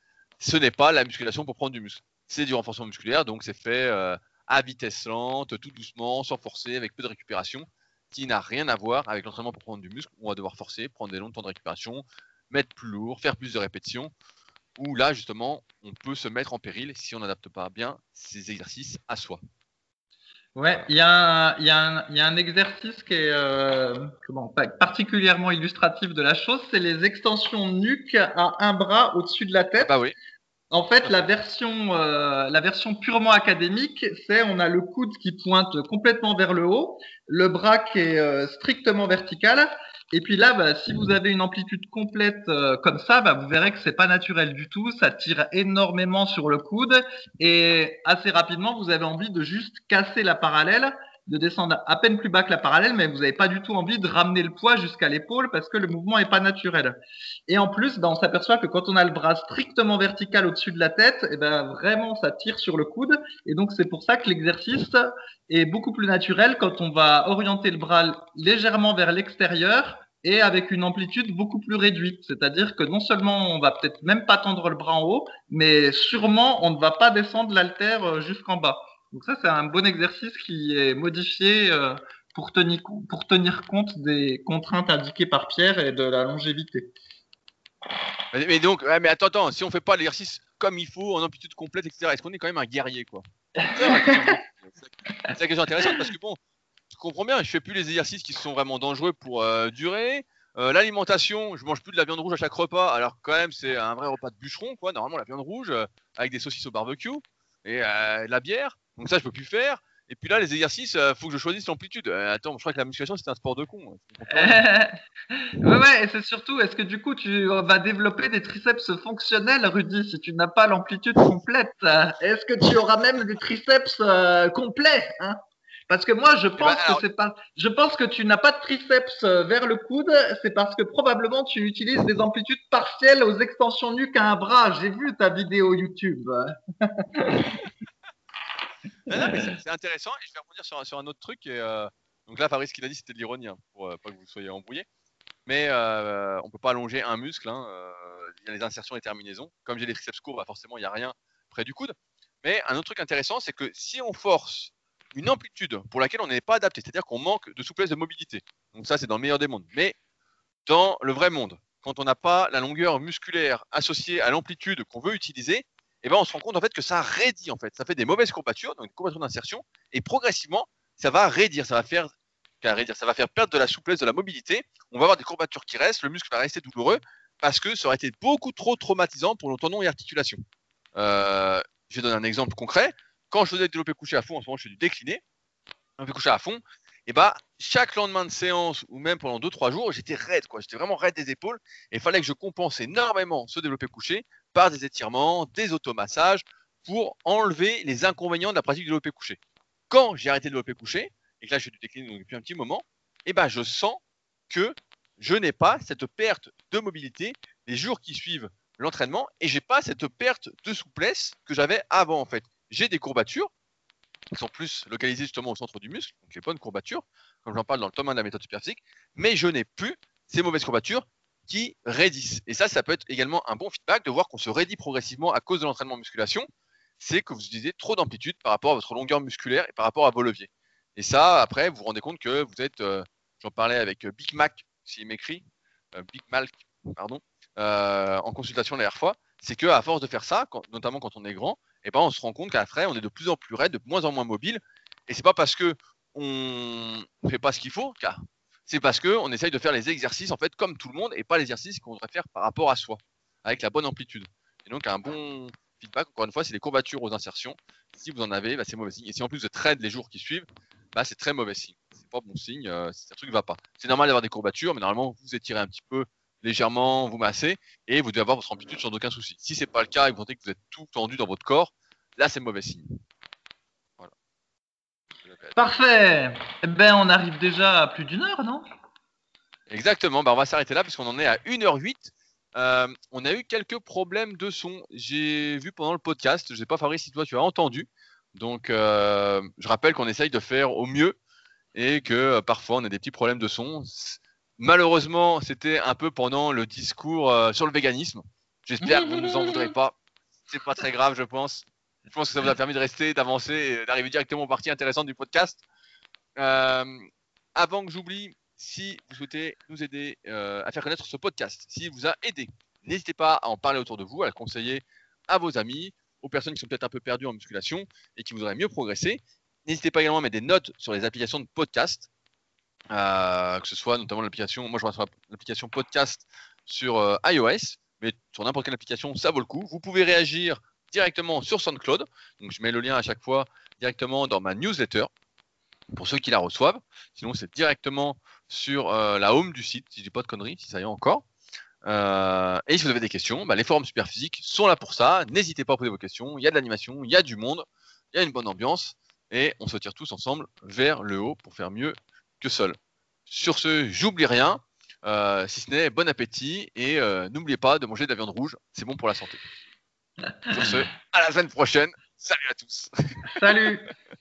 ce n'est pas la musculation pour prendre du muscle. C'est du renforcement musculaire, donc c'est fait euh, à vitesse lente, tout doucement, sans forcer, avec peu de récupération, qui n'a rien à voir avec l'entraînement pour prendre du muscle, on va devoir forcer, prendre des longs temps de récupération, mettre plus lourd, faire plus de répétitions où là, justement, on peut se mettre en péril si on n'adapte pas bien ces exercices à soi. Ouais, il y, a un exercice qui est euh, particulièrement illustratif de la chose, c'est les extensions nuque à un bras au-dessus de la tête. bah oui. En fait, la version, euh, la version purement académique, c'est on a le coude qui pointe complètement vers le haut, le bras qui est euh, strictement vertical, et puis là, bah, si vous avez une amplitude complète euh, comme ça, bah, vous verrez que c'est pas naturel du tout. Ça tire énormément sur le coude et assez rapidement, vous avez envie de juste casser la parallèle. De descendre à peine plus bas que la parallèle, mais vous n'avez pas du tout envie de ramener le poids jusqu'à l'épaule parce que le mouvement n'est pas naturel. Et en plus, ben, on s'aperçoit que quand on a le bras strictement vertical au-dessus de la tête, et eh ben, vraiment, ça tire sur le coude. Et donc, c'est pour ça que l'exercice est beaucoup plus naturel quand on va orienter le bras légèrement vers l'extérieur et avec une amplitude beaucoup plus réduite. C'est-à-dire que non seulement on va peut-être même pas tendre le bras en haut, mais sûrement on ne va pas descendre l'altère euh, jusqu'en bas. Donc ça, c'est un bon exercice qui est modifié euh, pour tenir, pour tenir compte des contraintes indiquées par Pierre et de la longévité. Mais donc, mais attends, attends, si on fait pas l'exercice comme il faut, en amplitude complète, etc., est-ce qu'on est quand même un guerrier, quoi? C'est la question intéressante parce que bon, je comprends bien, je fais plus les exercices qui sont vraiment dangereux pour euh, durer. Euh, l'alimentation, je mange plus de la viande rouge à chaque repas, alors quand même c'est un vrai repas de bûcheron, quoi. Normalement la viande rouge avec des saucisses au barbecue et la bière. Donc ça, je peux plus faire. Et puis là, les exercices, il euh, faut que je choisisse l'amplitude. Euh, attends, je crois que la musculation, c'est un sport de con. ouais, ouais, et c'est surtout, est-ce que du coup, tu vas développer des triceps fonctionnels, Rudy, si tu n'as pas l'amplitude complète? Est-ce que tu auras même des triceps euh, complets hein? Parce que moi, je eh ben, pense que c'est pas, je pense que tu n'as pas de triceps vers le coude, c'est parce que probablement tu utilises des amplitudes partielles aux extensions nuques à un bras. J'ai vu ta vidéo YouTube. c'est intéressant et je vais rebondir sur, sur un autre truc. Et, euh, donc là, Fabrice, ce qu'il a dit, c'était de l'ironie, hein, pour euh, pas que vous soyez embrouillés. Mais euh, on peut pas allonger un muscle. Hein, il y a les insertions et terminaisons. Comme j'ai les triceps courts, bah, forcément, il n'y a rien près du coude. Mais un autre truc intéressant, c'est que si on force une amplitude pour laquelle on n'est pas adapté, c'est-à-dire qu'on manque de souplesse de mobilité. Donc ça, c'est dans le meilleur des mondes. Mais dans le vrai monde, quand on n'a pas la longueur musculaire associée à l'amplitude qu'on veut utiliser, et ben on se rend compte en fait que ça raidit en fait, ça fait des mauvaises courbatures, donc des courbatures d'insertion, et progressivement ça va raidir, ça va faire ça va faire perdre de la souplesse, de la mobilité. On va avoir des courbatures qui restent, le muscle va rester douloureux parce que ça aurait été beaucoup trop traumatisant pour le tendon et articulation. Euh, je vais donner un exemple concret. Quand je faisais du développé couché à fond, en ce moment je fais du décliné, développé couché à fond, et bah chaque lendemain de séance ou même pendant 2-3 jours, j'étais raide, quoi. J'étais vraiment raide des épaules et il fallait que je compense énormément ce développé couché par des étirements, des automassages pour enlever les inconvénients de la pratique du développé couché. Quand j'ai arrêté de développé couché, et que là je fais du décliné depuis un petit moment, eh ben je sens que je n'ai pas cette perte de mobilité les jours qui suivent l'entraînement et j'ai pas cette perte de souplesse que j'avais avant en fait. J'ai des courbatures qui sont plus localisées justement au centre du muscle, donc les bonnes courbatures, comme j'en parle dans le tome 1 de la méthode superphysique, mais je n'ai plus ces mauvaises courbatures qui raidissent. Et ça, ça peut être également un bon feedback de voir qu'on se raidit progressivement à cause de l'entraînement musculation. C'est que vous utilisez trop d'amplitude par rapport à votre longueur musculaire et par rapport à vos leviers. Et ça, après, vous vous rendez compte que vous êtes, euh, j'en parlais avec euh, Big Mac, s'il m'écrit, euh, Big Mac, pardon, en consultation la dernière fois, c'est que à force de faire ça, notamment quand on est grand, et eh ben on se rend compte qu'après on est de plus en plus raide, de moins en moins mobile. Et c'est pas parce que on fait pas ce qu'il faut, car c'est parce qu'on essaye de faire les exercices en fait comme tout le monde et pas les exercices qu'on devrait faire par rapport à soi, avec la bonne amplitude. Et donc un bon feedback, encore une fois, c'est les courbatures aux insertions. Si vous en avez, bah, c'est mauvais signe. Et si en plus vous êtes raide les jours qui suivent, bah, c'est très mauvais signe. C'est pas bon signe, euh, un truc va pas. C'est normal d'avoir des courbatures, mais normalement vous étirez un petit peu légèrement, vous massez et vous devez avoir votre amplitude sans aucun souci. Si c'est pas le cas et que vous sentez que vous êtes tout tendu dans votre corps, là c'est mauvais signe. Parfait. Eh ben, on arrive déjà à plus d'une heure, non? Exactement. Ben, on va s'arrêter là puisqu'on en est à 1h08. Euh, on a eu quelques problèmes de son. J'ai vu pendant le podcast. Je ne sais pas, Fabrice, si toi tu as entendu. Donc, euh, je rappelle qu'on essaye de faire au mieux et que euh, parfois on a des petits problèmes de son. Malheureusement, c'était un peu pendant le discours sur le véganisme. J'espère que vous ne nous en voudrez pas. C'est pas très grave, je pense. Je pense que ça vous a permis de rester, d'avancer d'arriver directement aux parties intéressantes du podcast. Euh, avant que j'oublie, si vous souhaitez nous aider euh, à faire connaître ce podcast, s'il vous a aidé, n'hésitez pas à en parler autour de vous, à le conseiller à vos amis, aux personnes qui sont peut-être un peu perdues en musculation et qui voudraient mieux progresser. N'hésitez pas également à mettre des notes sur les applications de podcast, euh, que ce soit notamment l'application, moi je vois l'application podcast sur iOS, mais sur n'importe quelle application, ça vaut le coup. Vous pouvez réagir directement sur SoundCloud. Donc, je mets le lien à chaque fois directement dans ma newsletter pour ceux qui la reçoivent. Sinon, c'est directement sur euh, la home du site, si je dis pas de conneries, si ça y est encore. Euh, et si vous avez des questions, bah, les forums superphysiques sont là pour ça. N'hésitez pas à poser vos questions. Il y a de l'animation, il y a du monde, il y a une bonne ambiance. Et on se tire tous ensemble vers le haut pour faire mieux que seul. Sur ce, j'oublie rien. Euh, si ce n'est bon appétit et n'oubliez pas de manger de la viande rouge, c'est bon pour la santé. Sur ce, à la semaine prochaine. Salut à tous. Salut.